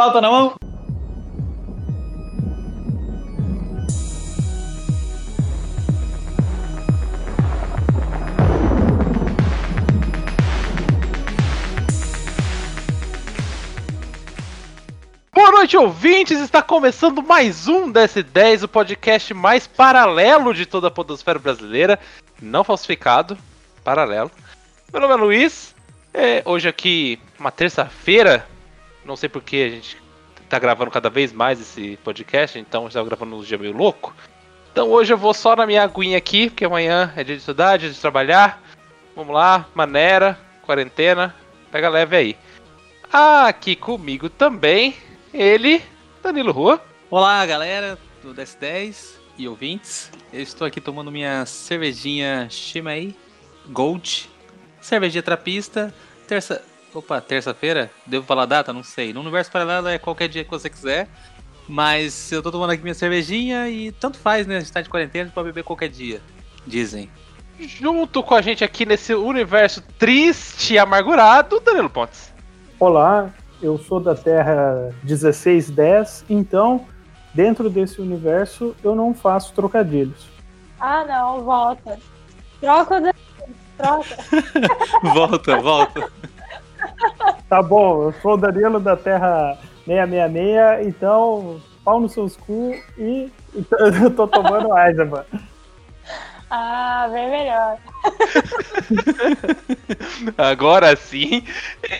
Pauta na mão. Boa noite, ouvintes! Está começando mais um DS10, o podcast mais paralelo de toda a podosfera brasileira. Não falsificado, paralelo. Meu nome é Luiz. É, hoje aqui, uma terça-feira. Não sei porque a gente tá gravando cada vez mais esse podcast, então estava gravando um dia meio louco. Então hoje eu vou só na minha aguinha aqui, porque amanhã é dia de estudar, dia de trabalhar. Vamos lá, maneira, quarentena, pega leve aí. Ah, aqui comigo também, ele, Danilo Rua. Olá, galera do DS10 e ouvintes. Eu estou aqui tomando minha cervejinha Shimei Gold. Cervejinha trapista. Terça. Opa, terça-feira? Devo falar a data? Não sei. No universo paralelo é qualquer dia que você quiser. Mas eu tô tomando aqui minha cervejinha e tanto faz, né? A gente tá de quarentena, a gente pode beber qualquer dia. Dizem. Junto com a gente aqui nesse universo triste e amargurado, Danilo Pontes. Olá, eu sou da Terra 1610, então dentro desse universo eu não faço trocadilhos. Ah, não, volta. Troca o da... Troca. volta, volta. Tá bom, eu sou o Danilo da Terra 666, então pau nos seus cu e eu tô tomando Eisenbahn. Ah, bem melhor. Agora sim.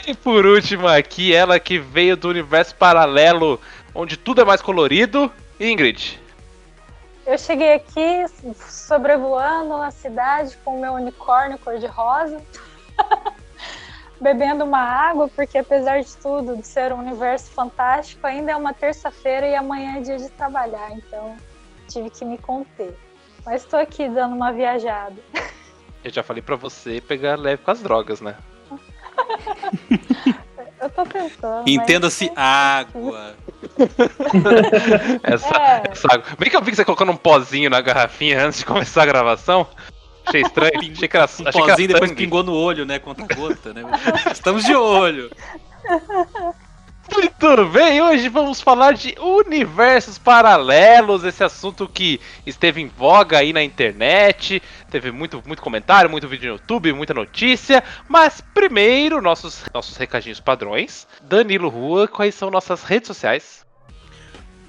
E por último aqui, ela que veio do universo paralelo, onde tudo é mais colorido, Ingrid. Eu cheguei aqui sobrevoando a cidade com o meu unicórnio cor-de-rosa, bebendo uma água, porque apesar de tudo, de ser um universo fantástico, ainda é uma terça-feira e amanhã é dia de trabalhar, então tive que me conter. Mas tô aqui dando uma viajada. Eu já falei pra você pegar leve com as drogas, né? Eu tô tentando. Entenda-se água. essa, é. essa água. Bem que eu vi que você colocando um pozinho na garrafinha antes de começar a gravação. Achei estranho. achei que era, um achei que depois pingou no olho, né? Contra gota, né? Estamos de olho. Muito bem, hoje vamos falar de universos paralelos, esse assunto que esteve em voga aí na internet, teve muito, muito comentário, muito vídeo no YouTube, muita notícia, mas primeiro, nossos, nossos recadinhos padrões. Danilo Rua, quais são nossas redes sociais?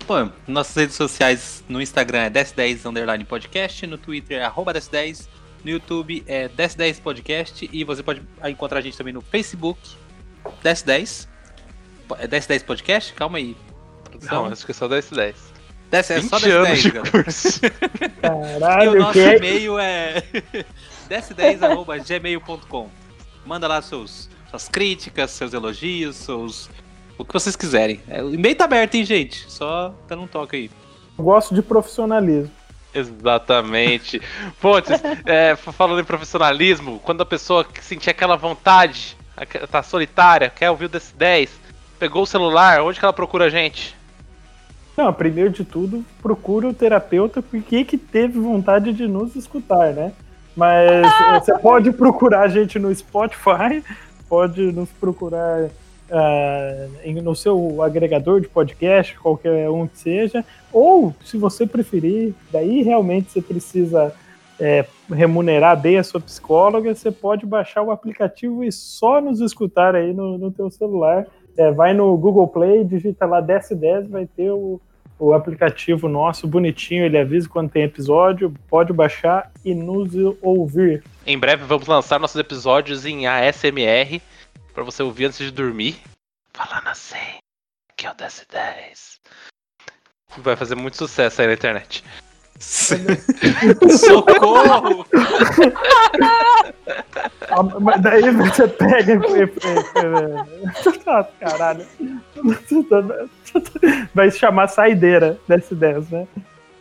Bom, nossas redes sociais no Instagram é 1010 underline podcast, no Twitter é arroba 1010, no YouTube é 1010 podcast e você pode encontrar a gente também no Facebook 1010 é 1010 Podcast? Calma aí. Produção. Não, acho que é só 1010. 10, é só 1010, de curso. Caralho, e o nosso que... e-mail é 1010.gmail.com. Manda lá seus, suas críticas, seus elogios, seus. O que vocês quiserem. É, o e-mail tá aberto, hein, gente? Só dando um toque aí. Eu gosto de profissionalismo. Exatamente. Pontes, é, falando em profissionalismo, quando a pessoa sentir aquela vontade, tá solitária, quer ouvir o DS10, pegou o celular, onde que ela procura a gente? Não, primeiro de tudo, procura o terapeuta porque que teve vontade de nos escutar, né? Mas ah! você pode procurar a gente no Spotify, pode nos procurar uh, no seu agregador de podcast, qualquer um que seja, ou se você preferir, daí realmente você precisa é, remunerar bem a sua psicóloga, você pode baixar o aplicativo e só nos escutar aí no, no teu celular é, vai no Google Play, digita lá 1010, vai ter o, o aplicativo nosso bonitinho, ele avisa quando tem episódio, pode baixar e nos ouvir. Em breve vamos lançar nossos episódios em ASMR para você ouvir antes de dormir. Falando assim, que é o 1010. Vai fazer muito sucesso aí na internet. Socorro! Ah, daí você pega. Ah, caralho. Vai se chamar saideira dessa 10, né?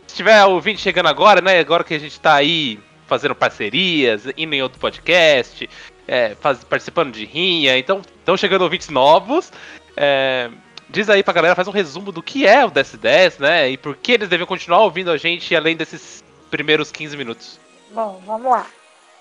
Se tiver ouvinte chegando agora, né? Agora que a gente tá aí fazendo parcerias, indo em outro podcast, é, faz, participando de rinha, então estão chegando ouvintes novos. É, diz aí pra galera, faz um resumo do que é o DS10, né? E por que eles devem continuar ouvindo a gente além desses primeiros 15 minutos. Bom, vamos lá.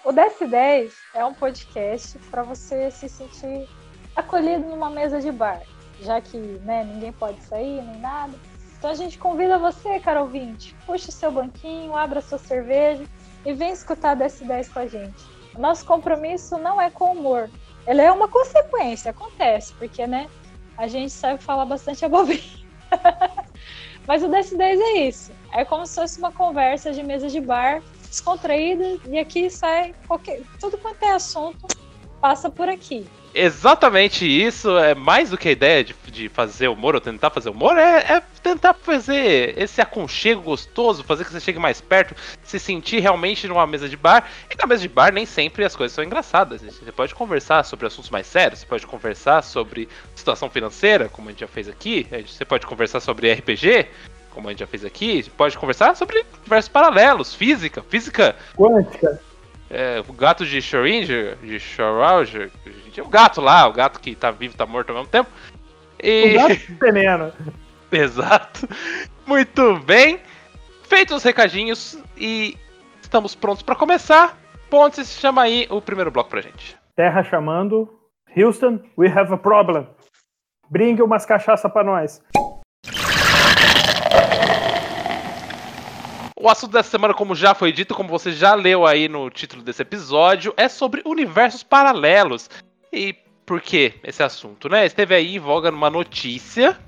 O DS10 é um podcast para você se sentir acolhido numa mesa de bar. já que né, ninguém pode sair nem nada. Então a gente convida você, caro ouvinte, puxe o seu banquinho, abra sua cerveja e vem escutar dessa 10 com a gente. Nosso compromisso não é com o humor, ele é uma consequência, acontece, porque né, a gente sabe falar bastante abobrinha. Mas o DS10 é isso. É como se fosse uma conversa de mesa de bar, descontraída, e aqui sai qualquer, tudo quanto é assunto passa por aqui. Exatamente isso, é mais do que a ideia de, de fazer humor ou tentar fazer humor, é, é, tentar fazer esse aconchego gostoso, fazer que você chegue mais perto, se sentir realmente numa mesa de bar. E na mesa de bar nem sempre as coisas são engraçadas. Você pode conversar sobre assuntos mais sérios, você pode conversar sobre situação financeira, como a gente já fez aqui, você pode conversar sobre RPG, como a gente já fez aqui, você pode conversar sobre diversos paralelos, física, física Quântica. é, o gato de Schrödinger, de Schrödinger, o gato lá, o gato que tá vivo e tá morto ao mesmo tempo. E... O gato veneno. Exato. Muito bem. Feitos os recadinhos e estamos prontos para começar. Pontes, chama aí o primeiro bloco pra gente. Terra chamando. Houston, we have a problem. Brinque umas cachaça pra nós. O assunto dessa semana, como já foi dito, como você já leu aí no título desse episódio, é sobre universos paralelos. E por que esse assunto, né? Esteve aí em voga numa notícia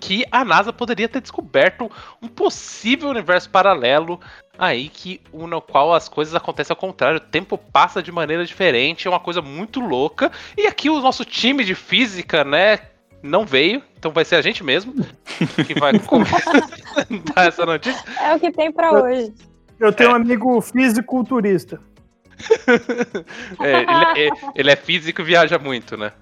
que a NASA poderia ter descoberto um possível universo paralelo aí que no qual as coisas acontecem ao contrário, o tempo passa de maneira diferente, é uma coisa muito louca. E aqui o nosso time de física, né, não veio, então vai ser a gente mesmo que vai dar essa notícia. É o que tem para hoje. Eu tenho um amigo fisiculturista. É, ele, é, ele é físico e viaja muito, né?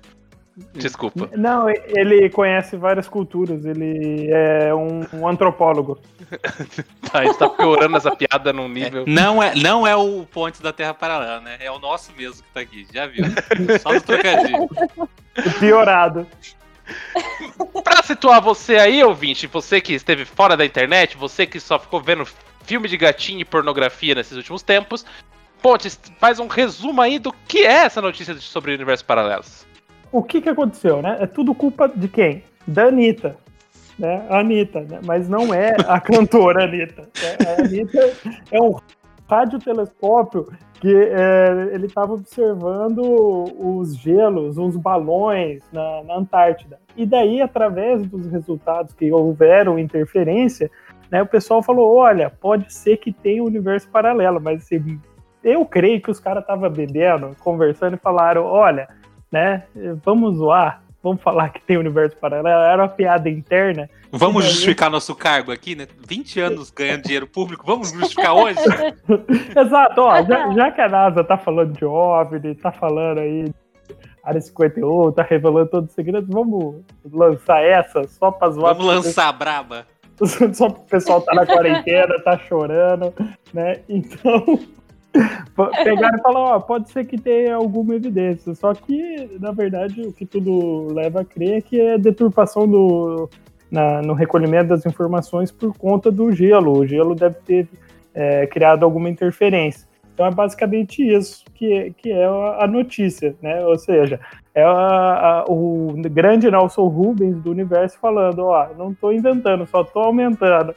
Desculpa. Não, ele conhece várias culturas, ele é um, um antropólogo. tá, a gente tá piorando essa piada num nível. É, não, é, não é o ponte da Terra Paralela, né? É o nosso mesmo que tá aqui, já viu? Só no trocadilho. Piorado. pra situar você aí, ouvinte, você que esteve fora da internet, você que só ficou vendo filme de gatinho e pornografia nesses últimos tempos, Pontes, faz um resumo aí do que é essa notícia sobre universos paralelos. O que que aconteceu, né? É tudo culpa de quem? Da Anitta. Né? A Anitta, né? Mas não é a cantora Anitta. Né? A Anitta é um radiotelescópio que é, ele estava observando os gelos, os balões na, na, Antártida. E daí, através dos resultados que houveram interferência, né, o pessoal falou: olha, pode ser que tenha um universo paralelo, mas assim, eu creio que os caras estavam bebendo, conversando e falaram: olha, né, vamos zoar, vamos falar que tem universo paralelo. Era uma piada interna. Vamos daí... justificar nosso cargo aqui, né? 20 anos ganhando dinheiro público, vamos justificar hoje? Exato, ó, já, já, que a NASA tá falando de OVNI, tá falando aí de Área 51, tá revelando todos os segredos, vamos lançar essa só pra zoar. Vamos lançar a braba. Só o pessoal tá na quarentena, tá chorando, né? Então, Pegaram e falaram, ó, pode ser que tenha alguma evidência. Só que, na verdade, o que tudo leva a crer é que é deturpação do, na, no recolhimento das informações por conta do gelo. O gelo deve ter é, criado alguma interferência. Então é basicamente isso que, que é a notícia, né? Ou seja, é a, a, o grande Nelson Rubens do universo falando, ó, não estou inventando, só estou aumentando.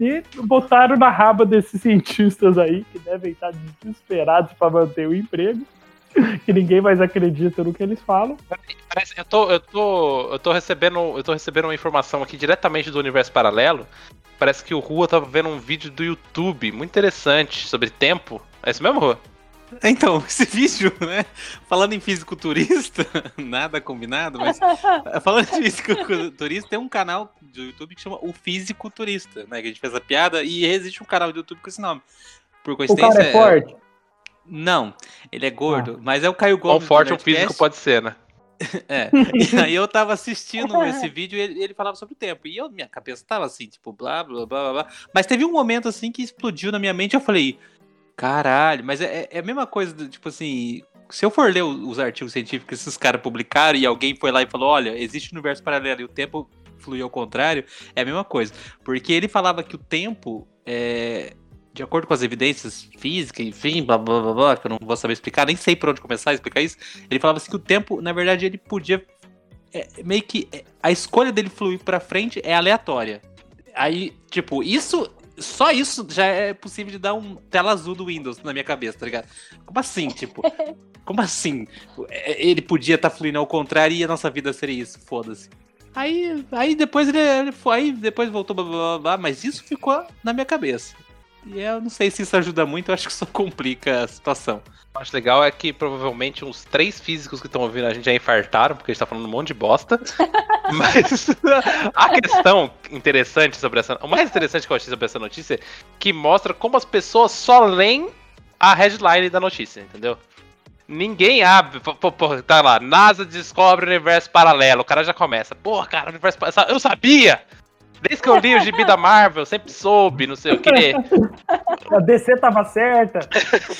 E botaram na raba desses cientistas aí, que devem estar desesperados para manter o emprego, que ninguém mais acredita no que eles falam. Eu, tô, eu, tô, eu, tô recebendo, eu tô recebendo uma informação aqui diretamente do universo paralelo. Parece que o Rua tava vendo um vídeo do YouTube muito interessante sobre tempo. É isso mesmo, Rua? Então, esse vídeo, né? Falando em fisiculturista, nada combinado, mas falando em fisiculturista, tem um canal do YouTube que chama O Fisiculturista, né? Que a gente fez a piada e existe um canal do YouTube com esse nome. Por coincidência. O cara é forte? Não, ele é gordo, ah. mas é o Caio Gomes. Quão forte o físico pode ser, né? É. E aí eu tava assistindo esse vídeo e ele, ele, falava sobre o tempo. E eu, minha cabeça tava assim, tipo, blá, blá, blá, blá. Mas teve um momento assim que explodiu na minha mente. Eu falei, Caralho, mas é, é a mesma coisa, tipo assim, se eu for ler os artigos científicos que esses caras publicaram e alguém foi lá e falou, olha, existe um universo paralelo e o tempo flui ao contrário, é a mesma coisa. Porque ele falava que o tempo, é, de acordo com as evidências físicas, enfim, blá, blá, blá, blá, que eu não vou saber explicar, nem sei por onde começar a explicar isso, ele falava assim que o tempo, na verdade, ele podia é meio que é, a escolha dele fluir pra frente é aleatória. Aí, tipo, isso. Só isso já é possível de dar um tela azul do Windows na minha cabeça, tá ligado? Como assim, tipo? Como assim? É, Ele podia estar fluindo ao contrário e a nossa vida seria isso, foda-se. Aí, aí depois ele, ele foi, aí depois voltou, blá, blá, blá, blá, mas isso ficou na minha cabeça. E eu não sei se isso ajuda muito, eu acho que só complica a situação. O que eu acho legal é que provavelmente uns três físicos que estão ouvindo a gente já infartaram, porque a gente tá falando um monte de bosta. Mas a questão interessante sobre essa. O mais interessante que eu achei sobre essa notícia é que mostra como as pessoas só leem a headline da notícia, entendeu? Ninguém abre. pô, pô, pô, tá lá, NASA descobre o universo paralelo. O cara já começa. Porra, cara, universo paralelo. Eu sabia! Desde que eu li o gibi da Marvel, sempre soube, não sei o quê. A DC tava certa.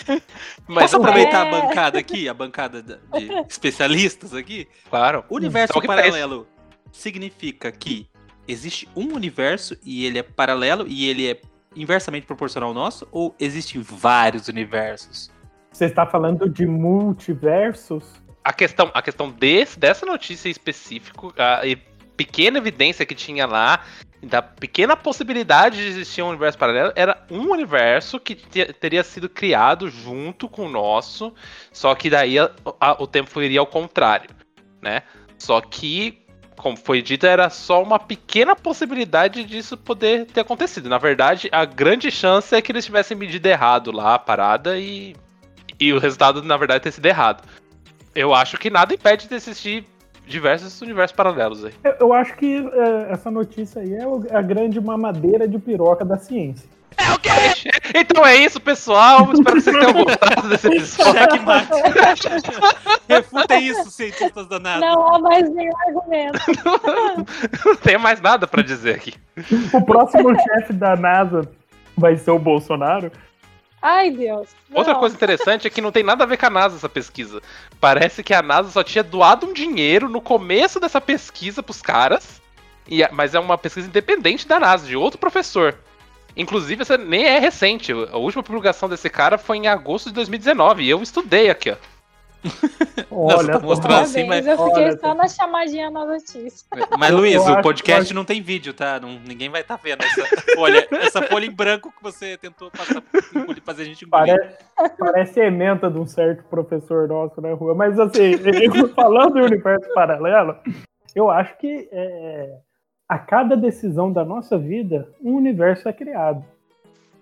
Mas Posso aproveitar a É. bancada aqui, a bancada da- de especialistas aqui? Claro. O universo Então, paralelo significa que existe um universo e ele é paralelo e ele é inversamente proporcional ao nosso? Ou existem vários universos? Você está falando de multiversos? a questão, a questão desse, dessa notícia em específico, a e pequena evidência que tinha lá, da pequena possibilidade de existir um universo paralelo, era um universo que te- teria sido criado junto com o nosso, só que daí a- a- o tempo iria ao contrário, né? Só que, como foi dito, era só uma pequena possibilidade disso poder ter acontecido. Na verdade, a grande chance é que eles tivessem medido errado lá a parada e, e o resultado, na verdade, ter sido errado. Eu acho que nada impede de existir diversos universos paralelos aí. Eu, eu acho que é, essa notícia aí é o- a grande mamadeira de piroca da ciência. Então é isso, pessoal. Espero que vocês tenham gostado desse episódio. Checkmate. Refutem isso, cientistas da NASA. Não há mais nenhum argumento. Não tem mais nada pra dizer aqui. O próximo chefe da NASA vai ser o Bolsonaro. Ai, Deus. Outra Não. coisa interessante é que não tem nada a ver com a NASA essa pesquisa. Parece que a NASA só tinha doado um dinheiro no começo dessa pesquisa pros caras. E, mas é uma pesquisa independente da NASA, de outro professor. Inclusive, essa nem é recente. A última publicação desse cara foi em agosto de 2019. E eu estudei aqui, ó. Olha, tá mostrando só. assim, mas- eu fiquei Olha, só na chamadinha na notícia. Mas, Eu- Luiz, o podcast acho- não tem vídeo, tá? Não- ninguém vai estar vendo essa folha, essa folha em branco que você tentou passar, fazer a gente engolir. Parece, parece ementa de um certo professor nosso na rua. Mas assim, falando em universo paralelo, eu acho que é, a cada decisão da nossa vida, um universo é criado.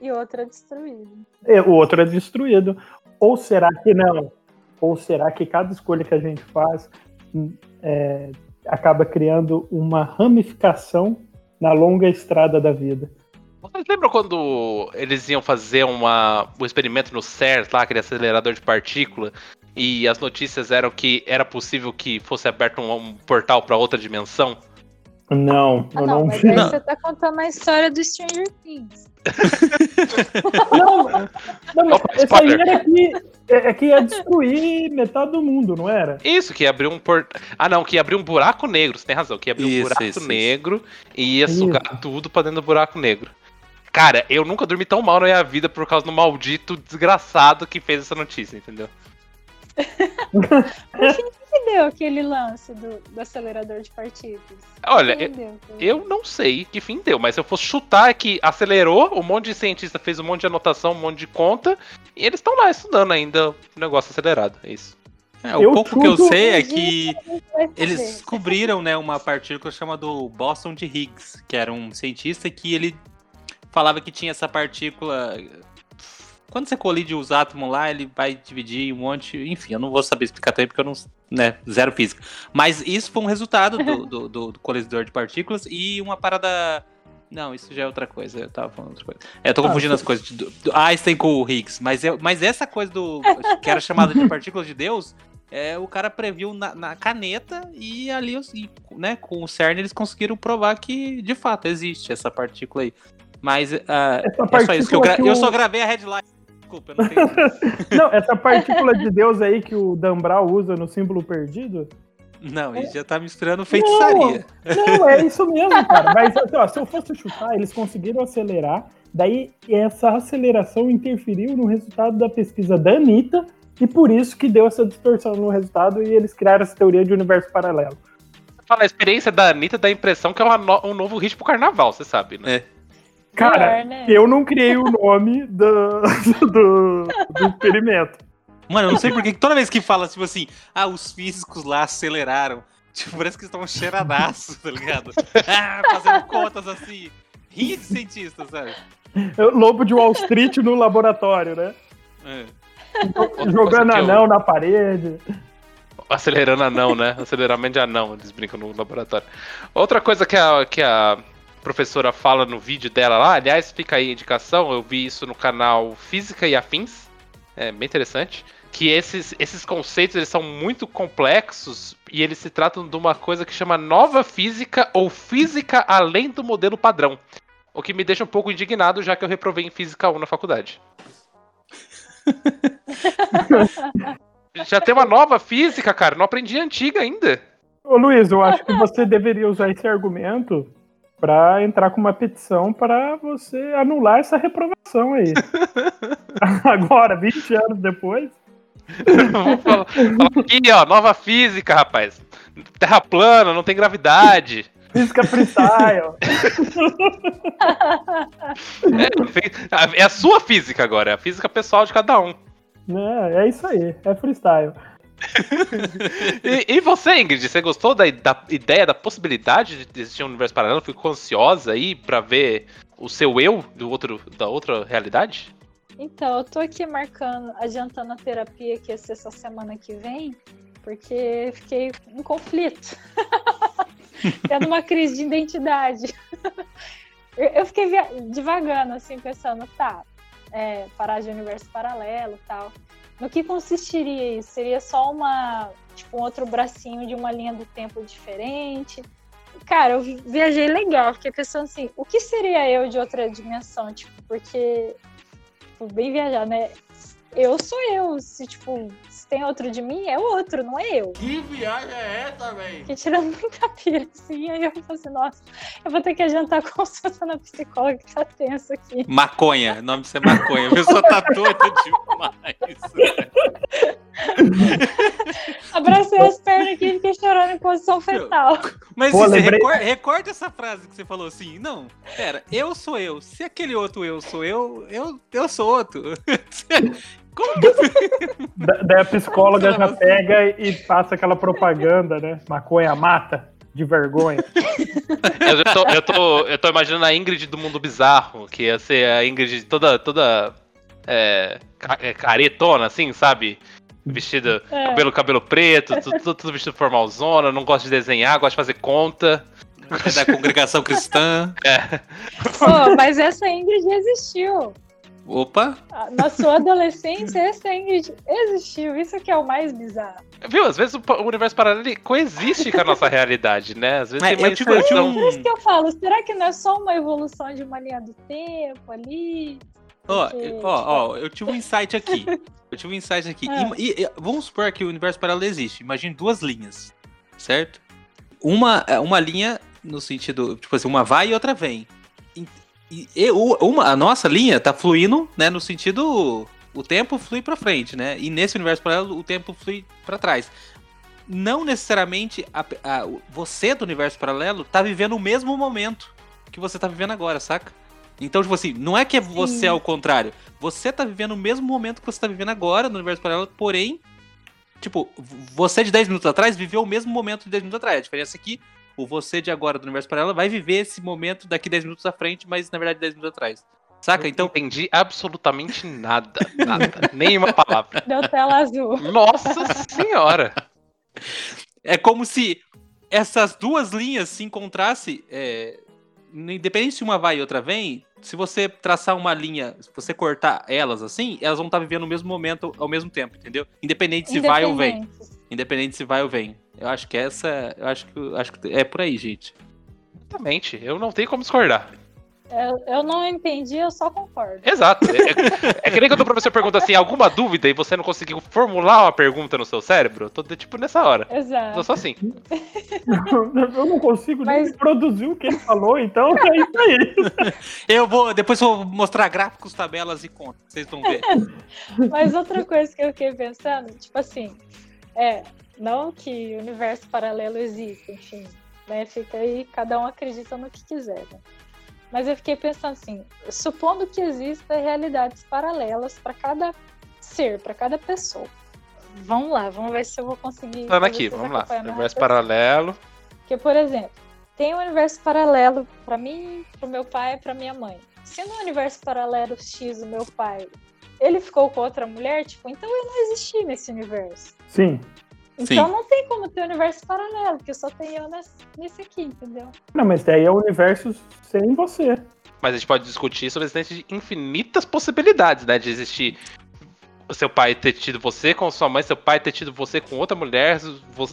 E outra destruída. E o outro é destruído. Ou será que não? Ou será que cada escolha que a gente faz hum, é, acaba criando uma ramificação na longa estrada da vida? Vocês lembram quando eles iam fazer uma, um experimento no CERN, lá, aquele acelerador de partícula, e as notícias eram que era possível que fosse aberto um, um portal para outra dimensão? Não, Ah, eu não, não, mas vi. aí Não. você tá contando a história do Stranger Things. Não, não, mas Opa, esse aí spoiler. era que, é, é que ia destruir metade do mundo, não era? Isso, que ia abrir um portal. Ah, não, que ia abrir um buraco negro, você tem razão, que ia abrir um Isso, buraco isso, isso. negro e ia Isso. sugar tudo pra dentro do buraco negro. Cara, eu nunca dormi tão mal na minha vida por causa do maldito desgraçado que fez essa notícia, entendeu? que deu aquele lance do, do acelerador de partículas? Olha, Que eu, eu não sei que fim deu, mas se eu fosse chutar é que acelerou, um monte de cientista fez um monte de anotação, um monte de conta, e eles estão lá estudando ainda o negócio acelerado, é isso. É, o Eu pouco que eu sei é que eles descobriram né, uma partícula chamada Boston de Higgs, que era um cientista que ele falava que tinha essa partícula. Quando você colide os átomos lá, ele vai dividir um monte. Enfim, eu não vou saber explicar também porque eu não. Né, zero física. Mas isso foi um resultado do, do, do- do colisor de partículas e uma parada. Não, isso já é outra coisa. Eu tava falando outra coisa. É, eu tô Ah, confundindo as coisas. Do, do Einstein com o Higgs. Mas, eu, mas essa coisa do. que era chamada de partículas de Deus. É, o cara previu na, na caneta e ali, e, né, com o CERN eles conseguiram provar que de fato existe essa partícula aí. Mas Essa é só isso que eu, gra que eu só gravei a headline. Desculpa, eu não tenho. Não, essa partícula de Deus aí que o Dan Brown usa no símbolo perdido? não, ele já tá misturando feitiçaria. Não, é isso mesmo, cara. Mas assim, ó, se eu fosse chutar, eles conseguiram acelerar. Daí essa aceleração interferiu no resultado da pesquisa da Anitta. E por isso que deu essa distorção no resultado e eles criaram essa teoria de universo paralelo. Fala, a experiência da Anitta dá a impressão que é uma no- um novo ritmo pro carnaval, você sabe, né? É. Cara, Melhor, né? eu não criei o nome do, do, do experimento. Mano, eu não sei porque que toda vez que fala, tipo assim, ah, os físicos lá aceleraram. Tipo, parece que eles estão cheiradaços, tá ligado? Ah, fazendo contas assim. Ria de cientista, sabe? Lobo de Wall Street no laboratório, né? É. Jogando que eu- anão na parede. Acelerando anão, né? Aceleramento de anão, eles brincam no laboratório. Outra coisa que a, que a professora fala no vídeo dela lá, aliás, fica aí a indicação, eu vi isso no canal Física e Afins, é bem interessante, que esses, esses conceitos eles são muito complexos e eles se tratam de uma coisa que chama nova física ou física além do modelo padrão. O que me deixa um pouco indignado, já que eu reprovei em Física 1 na faculdade. Já tem uma nova física, cara. Não aprendi a antiga ainda. Ô Luiz, eu acho que você deveria usar esse argumento pra entrar com uma petição para você anular essa reprovação aí. Agora, 20 anos depois. Vamos falar, aqui, ó, nova física, rapaz. Terra plana, não tem gravidade. Física freestyle. É, é a sua física agora, é a física pessoal de cada um. É, é isso aí, é freestyle. E, e você, Ingrid, você gostou da, da ideia, da possibilidade de existir um universo paralelo? Ficou ansiosa aí pra ver o seu eu do outro, da outra realidade? Então, eu tô aqui marcando, adiantando a terapia que ia ser essa semana que vem, porque fiquei em conflito. Tendo uma crise de identidade. Eu fiquei divagando, assim, pensando, tá, é, parar de universo paralelo tal. No que consistiria isso? Seria só uma, tipo, um outro bracinho de uma linha do tempo diferente? Cara, eu vi- viajei legal, fiquei pensando assim, o que seria eu de outra dimensão? Tipo, porque tipo, bem viajar, né? Eu sou eu. Se, tipo, se tem outro de mim, é outro, não é eu. Que viagem é essa, véi? Fiquei tirando muita pira, assim. Aí eu falei assim, nossa, eu vou ter que adiantar a consulta na psicóloga que tá tenso aqui. Maconha, o nome disso é maconha. A pessoa tá doida demais. Abracei as pernas aqui e fiquei chorando em posição fetal. Mas Pô, você lembrei- recor- recorta essa frase que você falou assim. Não, pera, eu sou eu. Se aquele outro eu sou eu, eu, eu sou outro. Como Da- Daí a psicóloga já assim? pega e passa aquela propaganda, né? Maconha mata, de vergonha. Eu, tô, eu, tô, eu tô imaginando a Ingrid do mundo bizarro, que ia ser a Ingrid toda, toda é, é, caretona, assim, sabe? Vestida, É. cabelo, cabelo preto, tudo, tudo, tudo vestido formalzona, não gosta de desenhar, gosta de fazer conta. é da congregação cristã? Pô, mas essa Ingrid existiu. Opa, Na sua adolescência, essa Ingrid existiu. Isso que é o mais bizarro. Viu? Às vezes o, universo paralelo coexiste com a nossa realidade, né? Às vezes É, tem uma um- Por isso que eu falo, será que não é só uma evolução de uma linha do tempo ali? ó, ó, ó, eu tive um insight aqui. Eu tive um insight aqui. Ima- e- e- vamos supor que o universo paralelo existe. Imagine duas linhas, certo? Uma, é, uma linha no sentido, tipo assim, uma vai e outra vem. E, uma, a nossa linha tá fluindo, né, no sentido o tempo flui pra frente, né? E nesse universo paralelo o tempo flui pra trás. Não necessariamente a- a- você do universo paralelo tá vivendo o mesmo momento que você tá vivendo agora, saca? Então, tipo assim, não é que você Sim. é o contrário. Você tá vivendo o mesmo momento que você tá vivendo agora no universo paralelo, porém, tipo, você de 10 minutos atrás viveu o mesmo momento de 10 minutos atrás. A diferença é que o você de agora do universo paralelo vai viver esse momento daqui 10 minutos à frente, mas na verdade 10 minutos atrás. Saca? Não Então, entendi absolutamente nada. Nada. Nenhuma palavra. Deu tela azul. Nossa senhora! é como se essas duas linhas se encontrassem, é, independente se uma vai e outra vem, se você traçar uma linha, se você cortar elas assim, elas vão estar vivendo o mesmo momento ao mesmo tempo, entendeu? Independente se vai ou vem. Independentes. Independente se vai ou vem. Eu acho que essa. Eu acho que, eu acho que é por aí, gente. Exatamente. Eu não tenho como discordar. Eu, eu não entendi, eu só concordo. Exato. É, é- é que nem quando o professor pergunta assim, alguma dúvida e você não conseguiu formular uma pergunta no seu cérebro, eu tô tipo nessa hora. Eu Exato. sou assim. Eu não consigo nem Mas- reproduzir o que ele falou, então é isso aí. Eu vou. Depois eu vou mostrar gráficos, tabelas e contas. Vocês vão ver. Mas outra coisa que eu fiquei pensando, tipo assim, é, não que o universo paralelo existe, enfim. né? Fica aí, cada um acredita no que quiser. Né? Mas eu fiquei pensando assim, supondo que existam realidades paralelas para cada ser, para cada pessoa. Vamos lá, vamos ver se eu vou conseguir. Falando aqui, vamos lá. Universo paralelo. Porque, por exemplo, tem um universo paralelo para mim, para meu pai e para minha mãe. Se no universo paralelo X o meu pai ele ficou com outra mulher, tipo, então eu não existi nesse universo. Sim. Então Sim. não tem como ter universo paralelo, porque só tem eu nesse, nesse aqui, entendeu? Não, mas daí é o universo sem você. Mas a gente pode discutir sobre a existência de infinitas possibilidades, né? De existir seu pai ter tido você com sua mãe, seu pai ter tido você com outra mulher, vo-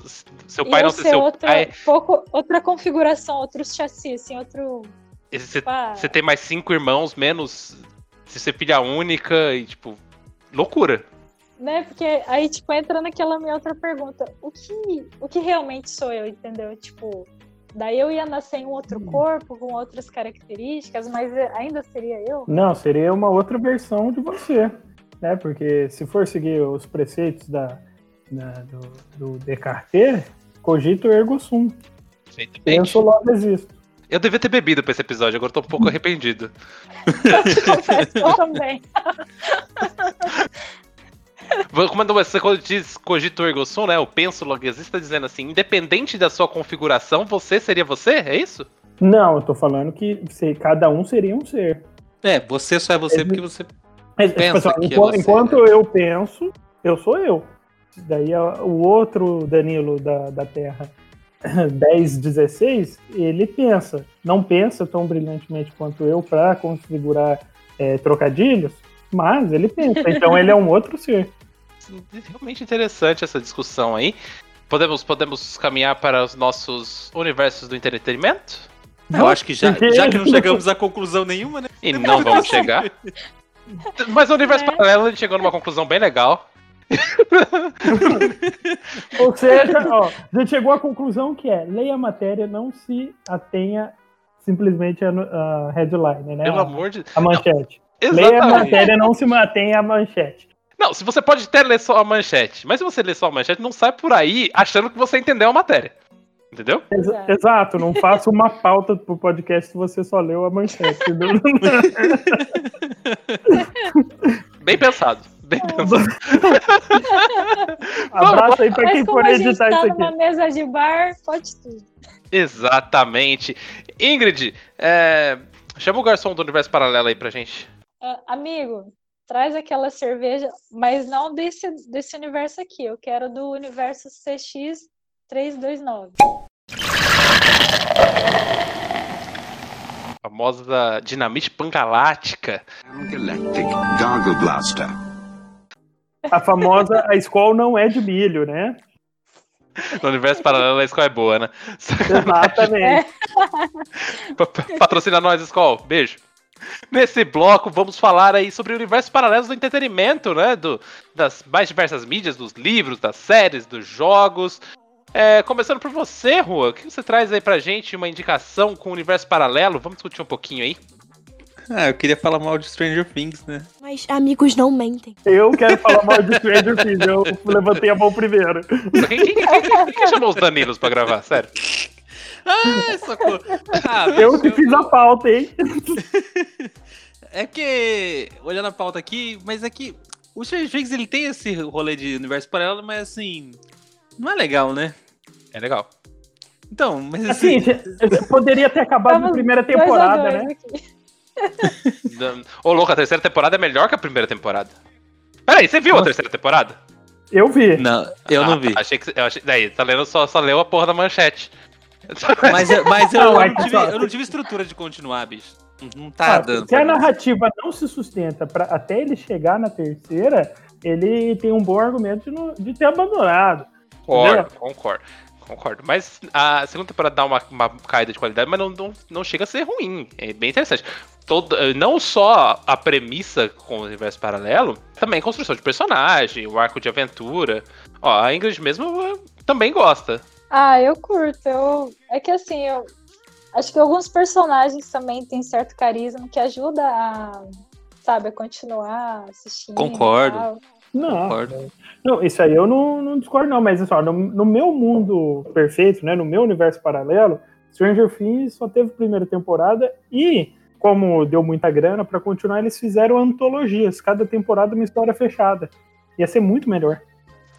seu pai e não ser ser seu outra, pai. pouco, outra configuração, outros chassis, assim, outro. Você, você tem mais cinco irmãos, menos se ser filha única e, tipo, loucura. Né? Porque aí, tipo, entra naquela minha outra pergunta. O que, o que realmente sou eu, entendeu? Tipo, daí eu ia nascer em um outro corpo, com outras características, mas ainda seria eu? Não, seria uma outra versão de você. Né? Porque se for seguir os preceitos da, da- do, do Descartes, cogito ergo sum. Penso logo existo. Eu devia ter bebido pra esse episódio, agora eu tô um pouco arrependido. Eu também. Quando você quando diz cogito ergo sum, né? Eu penso logo existe, tá dizendo assim, independente da sua configuração, você seria você? É isso? Não, eu tô falando que se, cada um seria um ser. É, você só é você É, porque você. Mas, Pensa tipo assim, que é enquanto, você, enquanto eu penso, eu sou eu. Daí o outro Danilo da, da Terra 10, 16, ele pensa. Não pensa tão brilhantemente quanto eu para configurar é, trocadilhos, mas ele pensa. Então ele é um outro ser. Realmente interessante essa discussão aí. Podemos, podemos caminhar para os nossos universos do entretenimento? Eu acho que já, já que não chegamos a conclusão nenhuma, né? E não vamos chegar. Mas o universo É. paralelo a gente chegou numa conclusão bem legal. Ou seja, ó, a gente chegou à conclusão que é leia a matéria, não se atenha simplesmente a, a headline, né? Pelo a, amor de a manchete. Leia a matéria, não se atenha à manchete. Não, se você pode até ler só a manchete, mas se você ler só a manchete, não sai por aí achando que você entendeu a matéria. Entendeu? Exa- Exato. Não faça uma pauta pro podcast se você só leu a manchete. Bem pensado. Bem pensado. Abraço aí pra Mas quem for editar tá isso aqui. mesa de bar, pode tudo. Exatamente. Ingrid, é, chama o garçom do universo paralelo aí pra gente. Ah, amigo, traz aquela cerveja, mas não desse, desse universo aqui. Eu quero do universo CX329. A famosa dinamite pangalática. Galactic Gargle Blaster. A famosa, a escola não é de milho, né? No universo paralelo a escola é boa, né? Exatamente. Pa- pa- Patrocina nós, Skol. Beijo. Nesse bloco, vamos falar aí sobre o universo paralelo do entretenimento, né? Do, das mais diversas mídias, dos livros, das séries, dos jogos. É, começando por você, Rua, o que você traz aí pra gente? Uma indicação com o universo paralelo? Vamos discutir um pouquinho aí. Ah, eu queria falar mal de Stranger Things, né? Mas amigos não mentem. Eu quero falar mal de Stranger Things, eu levantei a mão primeiro. Quem, quem- quem- quem- quem chamou os Danilos pra gravar? Sério. Ah, socorro. Ah, Eu que fiz a pauta, hein? É que, olhando a pauta aqui, mas é que o Stranger Things ele tem esse rolê de universo paralelo, mas assim, não é legal, né? É legal. Então, mas assim, Assim, poderia ter acabado na primeira temporada, né? Ô, louco, a terceira temporada é melhor que a primeira temporada. Peraí, você viu a terceira temporada? Eu vi. não, eu não Ah, vi. tá, achei que você- eu achei, daí, tá lendo só, só leu a porra da manchete. Mas, eu- mas eu, Não, eu não tive, só- eu não tive estrutura de continuar, bicho. Não- tá Ah, dando. se a narrativa não se sustenta pra, até ele chegar na terceira, ele tem um bom argumento de, não- de ter abandonado. Concordo, concordo. Concordo. Mas a segunda temporada dá uma, uma caída de qualidade, mas não, não, não chega a ser ruim. É bem interessante. Todo, não só a premissa com o universo paralelo, também a construção de personagem, o arco de aventura. Ó, a Ingrid mesmo eh, também gosta. Ah, eu curto. Eu... É que assim, eu acho que alguns personagens também têm certo carisma que ajuda a, sabe, a continuar assistindo. e Concordo. tal. Não, Concordo. não, isso aí eu não, não discordo, não, mas assim, ó, no, no meu mundo perfeito, né? No meu universo paralelo, Stranger Things só teve primeira temporada e, como deu muita grana pra continuar, eles fizeram antologias, cada temporada uma história fechada. Ia ser muito melhor.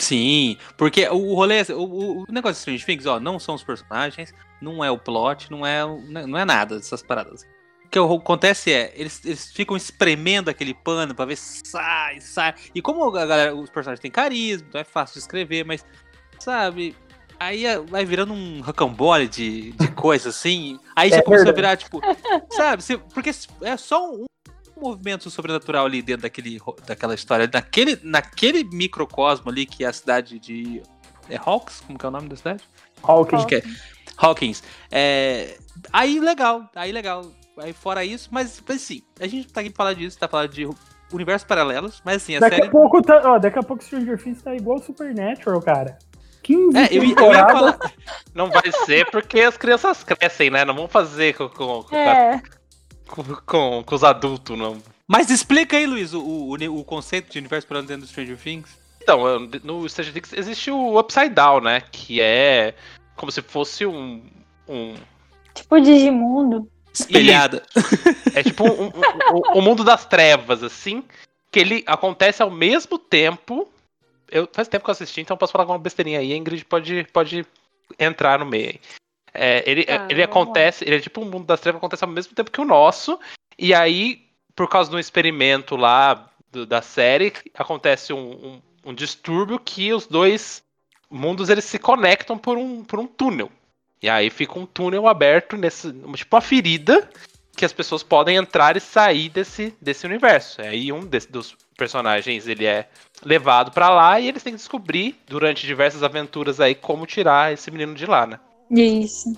Sim, porque o rolê, o, o- o negócio de Stranger Things, ó, não são os personagens, não é o plot, não é, não é nada dessas paradas. O que acontece é, eles, eles ficam espremendo aquele pano pra ver se sai, sai. E como a galera, os personagens têm carisma, então é fácil de escrever, mas, sabe, aí é- vai virando um rocambole de, de coisa assim. Aí já É começou a virar, tipo, sabe, porque é só um movimento sobrenatural ali dentro daquele, daquela história, naquele, naquele microcosmo ali que é a cidade de. É Hawks? Como que é o nome da cidade? Hawkins. que é Hawkins. É, aí legal, aí legal. Aí fora isso, mas mas, assim, a gente tá aqui pra falar disso, tá falando de universos paralelos, mas assim, a Daqui série. a pouco, tá, ó, daqui a pouco Stranger Things tá igual Supernatural, cara. 15 É, eu, ia- eu falar. Não vai ser porque as crianças crescem, né? Não vão fazer com, com, com, É, com- com- com os adultos, não. Mas explica aí, Luiz, o, o, o conceito de universo paralelo dentro do Stranger Things. Então, no Stranger Things existe o Upside Down, né? Que é como se fosse um. um tipo Digimundo. Espelhada. é tipo um, um- um- um mundo das trevas, assim. Que ele acontece ao mesmo tempo. Eu, faz tempo que eu assisti, então eu posso falar alguma besteirinha aí. A Ingrid pode, pode entrar no meio aí. É, ele, Tá, ele vamos lá. acontece, ele é tipo um mundo das trevas, acontece ao mesmo tempo que o nosso. E aí, por causa de um experimento lá do- da série, acontece um, um, um distúrbio que os dois mundos eles se conectam por um, por um túnel. E aí fica um túnel aberto nesse. Tipo uma ferida que as pessoas podem entrar e sair desse, desse universo. Aí um desse- dos personagens ele é levado pra lá e eles têm que descobrir durante diversas aventuras aí como tirar esse menino de lá, né? Isso.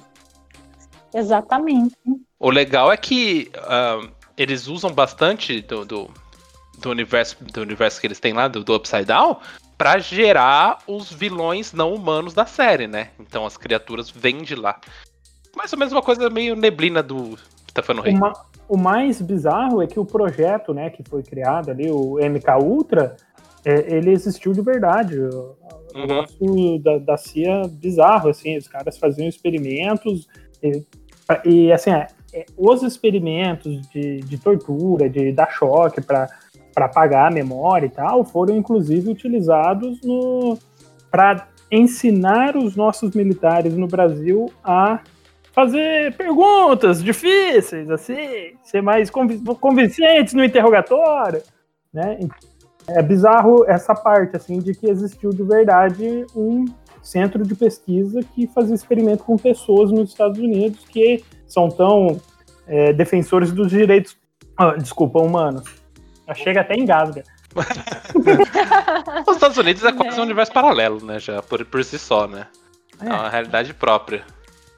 Exatamente. O legal é que ah, eles usam bastante do, do, do universo do universo que eles têm lá, do, do Upside Down, pra gerar os vilões não humanos da série, né? Então as criaturas vêm de lá. Mais ou menos uma coisa meio neblina do Stefano. Uma- o mais bizarro é que o projeto, né, que foi criado ali, o MK Ultra, é, ele existiu de verdade. O Uhum. negócio da, da CIA bizarro, assim, os caras faziam experimentos e, e, assim, é, é, os experimentos de, de tortura, de dar choque para apagar a memória e tal, foram inclusive utilizados para ensinar os nossos militares no Brasil a fazer perguntas difíceis, assim, ser mais convi- convincentes no interrogatório, né? É bizarro essa parte, assim, de que existiu de verdade um centro de pesquisa que fazia experimento com pessoas nos Estados Unidos que são tão é, defensores dos direitos, ah, desculpa, humanos. Chega até engasga. Os Estados Unidos é quase um universo paralelo, né? Já por, por si só, né? É É. uma realidade própria.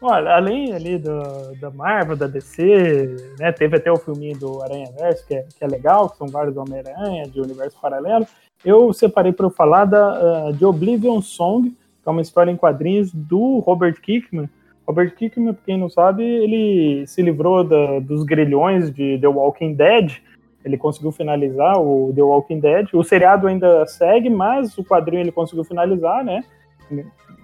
Olha, além ali do, da Marvel, da DC, né, teve até o filminho do Aranha Verso, que é, que é legal, que são vários Homem-Aranha de universo paralelo. Eu separei para eu falar da, ah, de Oblivion Song, que é uma história em quadrinhos do Robert Kirkman. Robert Kirkman, pra quem não sabe, ele se livrou da- dos grilhões de The Walking Dead. Ele conseguiu finalizar o The Walking Dead. O seriado ainda segue, mas o quadrinho ele conseguiu finalizar, né?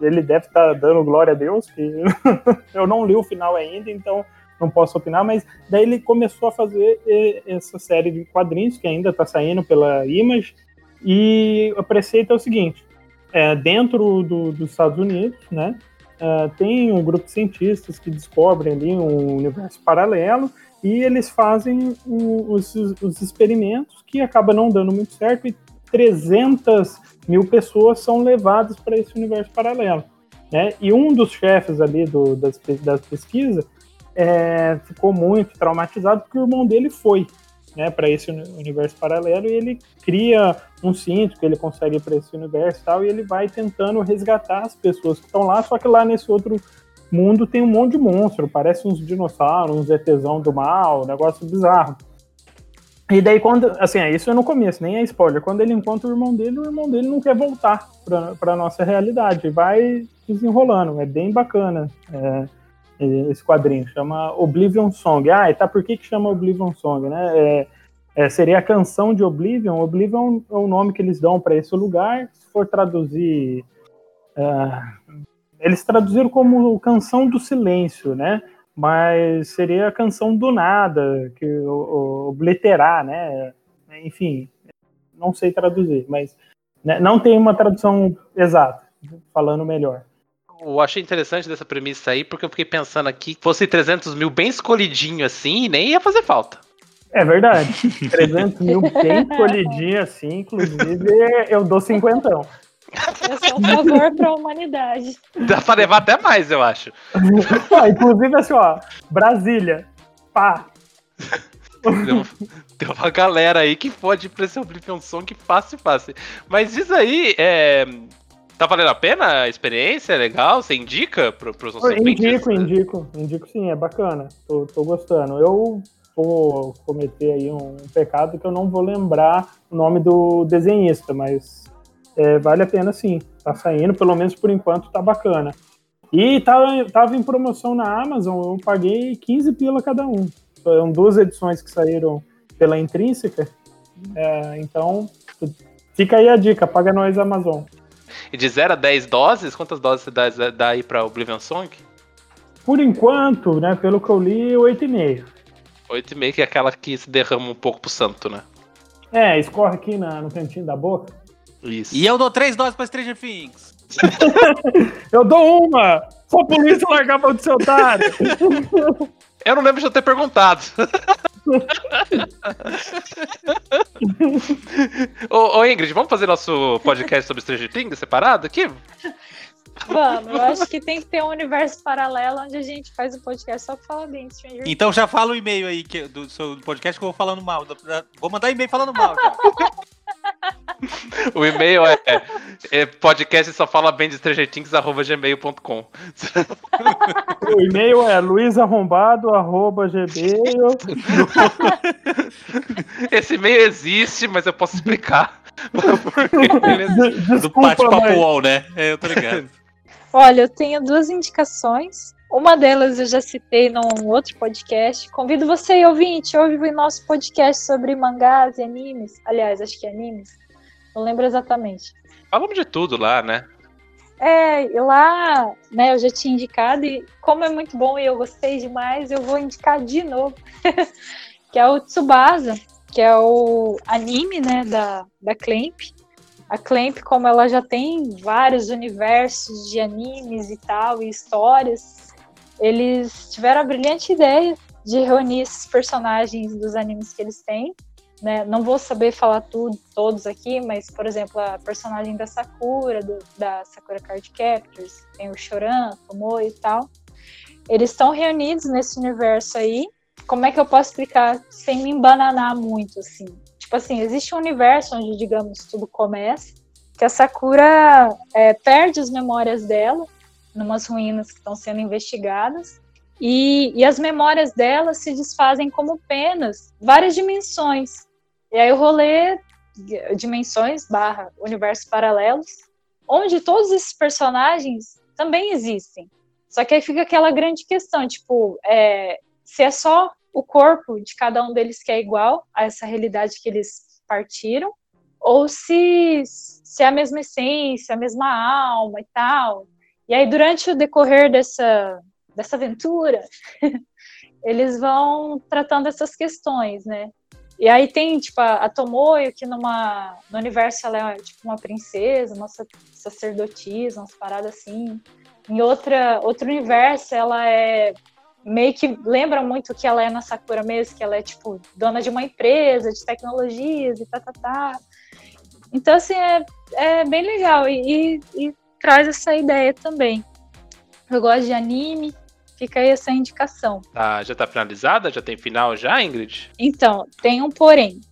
Ele deve estar dando glória a Deus, que eu não li o final ainda, então não posso opinar, mas daí ele começou a fazer essa série de quadrinhos que ainda está saindo pela Image, e o preceito é o seguinte, é, dentro do- dos Estados Unidos, né, ah, tem um grupo de cientistas que descobrem ali um universo paralelo, e eles fazem o- os, os experimentos que acaba não dando muito certo, e 300 mil pessoas são levadas para esse universo paralelo. Né? E um dos chefes ali do, das, das pesquisas é, ficou muito traumatizado porque o irmão dele foi né, para esse uni- universo paralelo e ele cria um cinto que ele consegue para esse universo e tal, e ele vai tentando resgatar as pessoas que estão lá, só que lá nesse outro mundo tem um monte de monstro, parece uns dinossauros, uns ETzão do mal, um negócio bizarro. E daí, quando. Assim, é isso é no começo, nem é spoiler. Quando ele encontra o irmão dele, o irmão dele não quer voltar pra, pra nossa realidade. Vai desenrolando. É bem bacana é, esse quadrinho. Chama Oblivion Song. Ah, e tá por que, que chama Oblivion Song, né? É, é, seria a canção de Oblivion. Oblivion é o nome que eles dão para esse lugar. Se for traduzir, uh, eles traduziram como canção do silêncio, né? Mas seria a canção do nada, que o, o, obliterar, né? Enfim, não sei traduzir, mas né, não tem uma tradução exata, falando melhor. Eu achei interessante dessa premissa aí, porque eu fiquei pensando aqui, fosse 300 mil bem escolhidinho assim, nem ia fazer falta. É verdade. 300 mil bem escolhidinho assim, inclusive eu dou cinquentão. Esse é um favor para a humanidade. Dá pra levar até mais, eu acho. ah, inclusive, assim, ó, Brasília, pá. Tem, tem uma galera aí que pode ir pra esse Oblivion Song fácil, fácil. Mas isso aí, é, tá valendo a pena a experiência? É legal? Você indica pro, pros nossos Indico, ouvintes? indico. Indico sim, é bacana. Tô, tô gostando. Eu vou cometer aí um pecado que eu não vou lembrar o nome do desenhista, mas é, vale a pena sim. Tá saindo, pelo menos por enquanto tá bacana. E tava, tava em promoção na Amazon, eu paguei 15 pila cada um. São duas edições que saíram pela Intrínseca. É, então, fica aí a dica, paga nós Amazon. E de 0 a 10 doses, quantas doses você dá, dá aí pra Oblivion Song? Por enquanto, né, pelo que eu li, 8,5. 8,5 que é aquela que se derrama um pouco pro santo, né? É, escorre aqui na, no cantinho da boca. Isso. E eu dou três doses pra Stranger Things. eu dou uma! Só por isso largar a mão do seu otário! eu não lembro de eu ter perguntado. ô, ô, Ingrid, vamos fazer nosso podcast sobre Stranger Things separado aqui? Vamos, eu acho que tem que ter um universo paralelo onde a gente faz o podcast só pra falar bem de Stranger Things. Então já fala o e-mail aí que, do seu podcast que eu vou falando mal. Vou mandar e-mail falando mal já. O e-mail é, é podcast só fala bem de gmail.com O e-mail é luisarrombado.gmail Esse e-mail existe, mas eu posso explicar. Desculpa, do bate-papo wall, né? É, eu tô ligado. Olha, eu tenho duas indicações. Uma delas eu já citei num outro podcast. Convido você, ouvinte, ouve o nosso podcast sobre mangás e animes. Aliás, acho que é animes. Não lembro exatamente. Falamos de tudo lá, né? É, e lá, né, eu já tinha indicado, e como é muito bom e eu gostei demais, eu vou indicar de novo. que é o Tsubasa, que é o anime, né, da, da Clamp. A Clamp, como ela já tem vários universos de animes e tal, e histórias, eles tiveram a brilhante ideia de reunir esses personagens dos animes que eles têm né? Não vou saber falar tudo, todos aqui, mas, por exemplo, a personagem da Sakura, do, da Sakura Card Captors, tem o Choran, o Moe e tal. Eles estão reunidos nesse universo aí. Como é que eu posso explicar sem me embananar muito, assim? Tipo assim, existe um universo onde, digamos, tudo começa, que a Sakura é, perde as memórias dela numas ruínas que estão sendo investigadas, e, e, as memórias dela se desfazem como penas, várias dimensões. E aí o rolê dimensões barra universos paralelos, onde todos esses personagens também existem. Só que aí fica aquela grande questão, tipo, é, se é só o corpo de cada um deles que é igual a essa realidade que eles partiram, ou se, se é a mesma essência, a mesma alma e tal. E aí, durante o decorrer dessa, dessa aventura, eles vão tratando essas questões, né? E aí tem, tipo, a, a Tomoyo, que numa, no universo ela é, tipo, uma princesa, uma sacerdotisa, umas paradas assim. Em outra, outro universo, ela é meio que lembra muito o que ela é na Sakura mesmo, que ela é, tipo, dona de uma empresa de tecnologias e tá, tá, tá. Então, assim, é, é bem legal e, e, e traz essa ideia também. Eu gosto de anime, Fica aí essa indicação. Tá, já tá finalizada? Já tem final já, Ingrid? Então, tem um porém.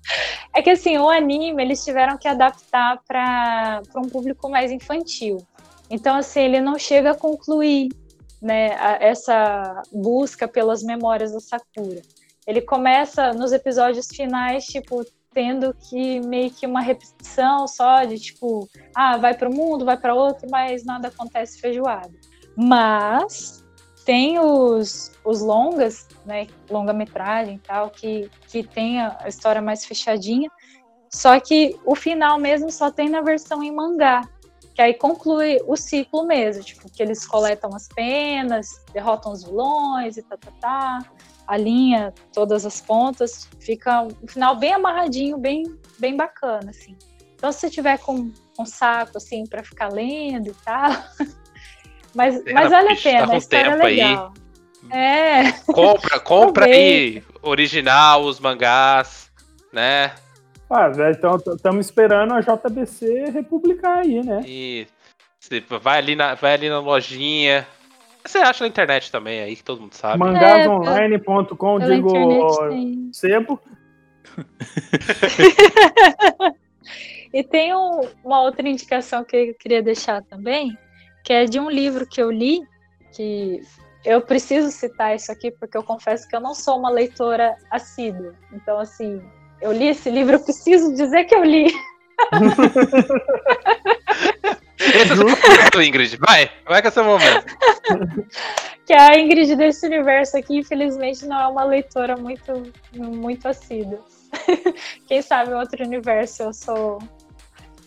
É que assim, o anime eles tiveram que adaptar para um público mais infantil. Então, assim, ele não chega a concluir né, a, essa busca pelas memórias da Sakura. Ele começa nos episódios finais, tipo, tendo que meio que uma repetição só de tipo, ah, vai para o mundo, vai para outro, mas nada acontece feijoado. Mas tem os, os longas, né, longa-metragem e tal, que, que tem a a história mais fechadinha, só que o final mesmo só tem na versão em mangá, que aí conclui o ciclo mesmo, tipo, que eles coletam as penas, derrotam os vilões e tá, tá, tá, alinha todas as pontas, fica um final bem amarradinho, bem, bem bacana, assim. Então, se você tiver com um saco, assim, para ficar lendo e tal, mas, mas vale a tá pena, com a história é tempo aí. legal. É, Compra, compra aí original, os mangás, né? Ah, então estamos esperando a JBC republicar aí, né? E vai ali na, vai ali na lojinha. Você acha na internet também aí, que todo mundo sabe. Mangasonline.com, pela digo sebo. E tem um- uma outra indicação que eu queria deixar também, que é de um livro que eu li, que eu preciso citar isso aqui porque eu confesso que eu não sou uma leitora assídua. Então, assim, eu li esse livro, eu preciso dizer que eu li. Esse é o Ingrid. Vai, vai com esse momento. Que a Ingrid desse universo aqui, infelizmente, não é uma leitora muito, muito assídua. Quem sabe outro universo eu sou.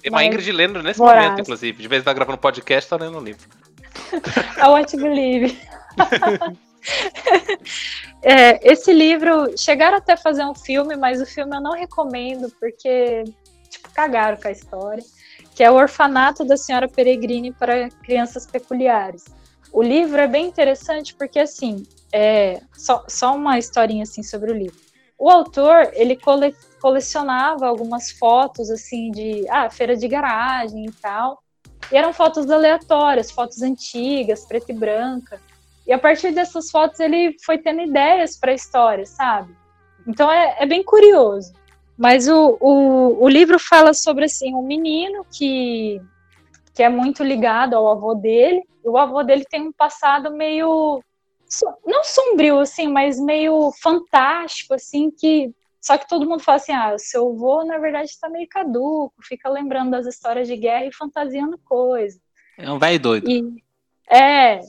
Tem uma Ingrid lendo nesse Voraz. momento, inclusive. De vez em quando tá gravando podcast, tá lendo um livro. I want to believe. É, esse livro chegaram até a fazer um filme, mas o filme eu não recomendo porque tipo cagaram com a história, que é o Orfanato da Senhora Peregrine para Crianças Peculiares. O livro é bem interessante porque assim, é só, só uma historinha assim sobre o livro. O autor ele cole- colecionava algumas fotos assim de ah, feira de garagem e tal. E eram fotos aleatórias, fotos antigas, preta e branca. E a partir dessas fotos ele foi tendo ideias para a história, sabe? Então é, é bem curioso. Mas o, o, o livro fala sobre assim, um menino que, que é muito ligado ao avô dele. E o avô dele tem um passado meio não sombrio assim, mas meio fantástico assim que só que todo mundo fala assim: "Ah, o seu avô na verdade está meio caduco, fica lembrando das histórias de guerra e fantasiando coisa". É um velho doido. E, é,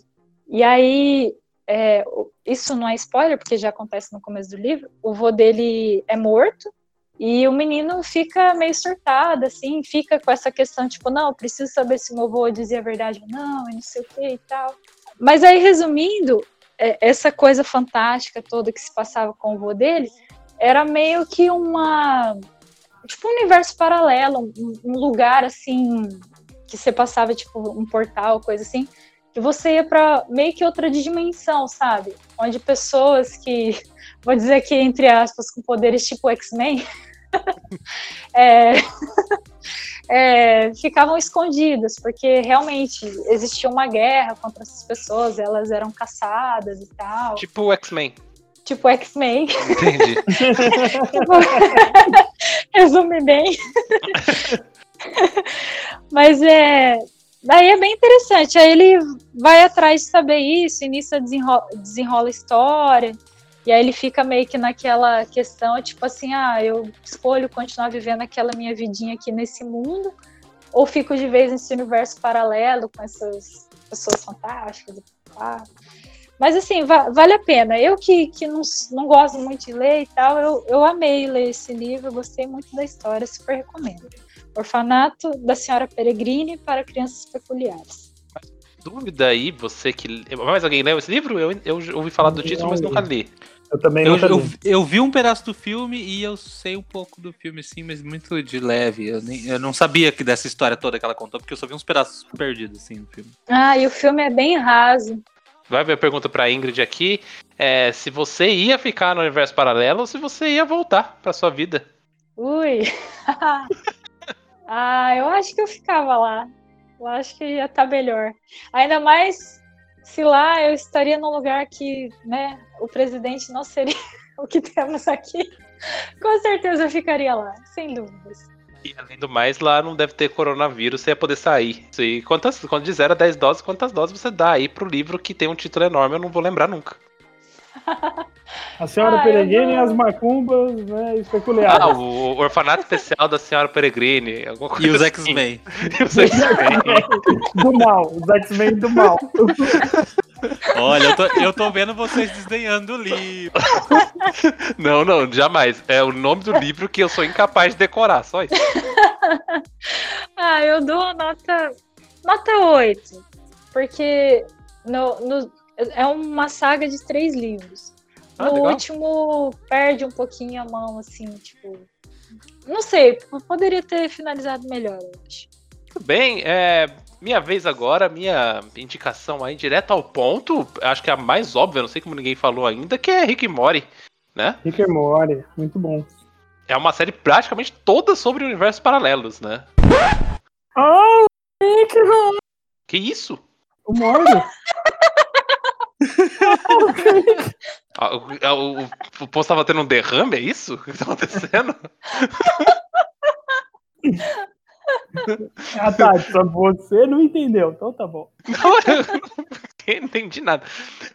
e aí, é, isso não é spoiler, porque já acontece no começo do livro. O vô dele é morto e o menino fica meio surtado, assim, fica com essa questão, tipo, não, preciso saber se o meu vô dizia a verdade ou não, e não sei o que e tal. Mas aí, resumindo, é, essa coisa fantástica toda que se passava com o vô dele era meio que uma. Tipo, um universo paralelo, um, um lugar assim que você passava tipo um portal, coisa assim, que você ia para meio que outra dimensão, sabe? Onde pessoas que, vou dizer aqui entre aspas, com poderes tipo X-Men, é, é, ficavam escondidas, porque realmente existia uma guerra contra essas pessoas, elas eram caçadas e tal, Tipo o X-Men. tipo X-Men. Entendi. Resume bem. Mas é. Daí é bem interessante. Aí ele vai atrás de saber isso, nisso desenrola, desenrola história. E aí ele fica meio que naquela questão, tipo assim, ah, eu escolho continuar vivendo aquela minha vidinha aqui nesse mundo, ou fico de vez nesse universo paralelo com essas pessoas fantásticas. pá. Mas assim, va- vale a pena. Eu que, que não, não gosto muito de ler e tal, eu, eu amei ler esse livro, gostei muito da história, super recomendo. Orfanato da Senhora Peregrine para Crianças Peculiares. Dúvida aí, você que. Mais alguém leu esse livro? Eu, eu ouvi falar do título, mas nunca li. Eu também Eu, eu, eu vi um pedaço do filme e eu sei um pouco do filme, sim, mas muito de leve. Eu, nem- eu não sabia que dessa história toda que ela contou, porque eu só vi uns pedaços perdidos, assim, no filme. Ah, e o filme é bem raso. Vai ver a pergunta pra Ingrid aqui. É, se você ia ficar no universo paralelo ou se você ia voltar pra sua vida. Ui. ah, eu acho que eu ficava lá. Eu acho que ia estar melhor. Ainda mais se lá eu estaria num lugar que, né, o presidente não seria o que temos aqui. Com certeza eu ficaria lá, sem dúvidas. E além do mais, lá não deve ter coronavírus, você ia poder sair. E quantas, quando de 0 a 10 doses, quantas doses você dá aí pro livro que tem um título enorme, eu não vou lembrar nunca. A senhora Ah, Peregrine e as macumbas, né, Ah, o, o orfanato especial da senhora Peregrine. E os assim. X-Men. E os X-Men. do mal, os X-Men do mal. Olha, eu tô, eu tô vendo vocês desdenhando o livro. Não, não, jamais. É o nome do livro que eu sou incapaz de decorar, só isso. Ah, eu dou nota, nota 8. Porque no, no- é uma saga de três livros. Ah, no legal. último, perde um pouquinho a mão, assim, tipo. Não sei, poderia ter finalizado melhor, eu acho. Tudo bem, é. Minha vez agora, minha indicação aí, direto ao ponto, acho que é a mais óbvia, não sei como ninguém falou ainda, que é Rick e Morty, né? Rick Morty, muito bom. É uma série praticamente toda sobre universos paralelos, né? Oh, Rick, Que isso? o Morty. Ah, O, é, o, o posto tava tendo um derrame, é isso? O que tá acontecendo? Ah, tá, só você não entendeu, então tá bom. Não, eu não entendi nada.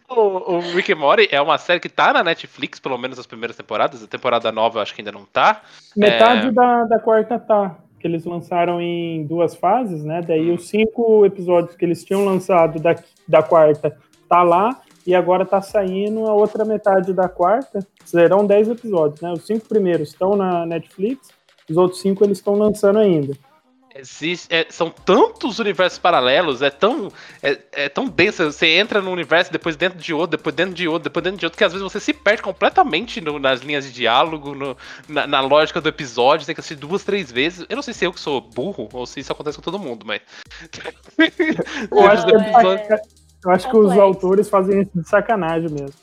O, o Rick and Morty é uma série que tá na Netflix, pelo menos as primeiras temporadas. A temporada nova eu acho que ainda não tá. Metade É. da, da quarta tá, que eles lançaram em duas fases, né? Daí os cinco episódios que eles tinham lançado da, da quarta tá lá, e agora tá saindo a outra metade da quarta. Serão dez episódios, né? Os cinco primeiros estão na Netflix, os outros cinco eles estão lançando ainda. Existe, é, são tantos universos paralelos, é tão, é, é tão denso. Você entra num universo, depois dentro de outro, depois dentro de outro, depois dentro de outro, que às vezes você se perde completamente no- nas linhas de diálogo, no- na, na lógica do episódio, tem que assistir duas, três vezes. Eu não sei se eu que sou burro ou se isso acontece com todo mundo, mas. Eu acho, que, é- eu acho que os complexo. autores fazem isso de sacanagem mesmo.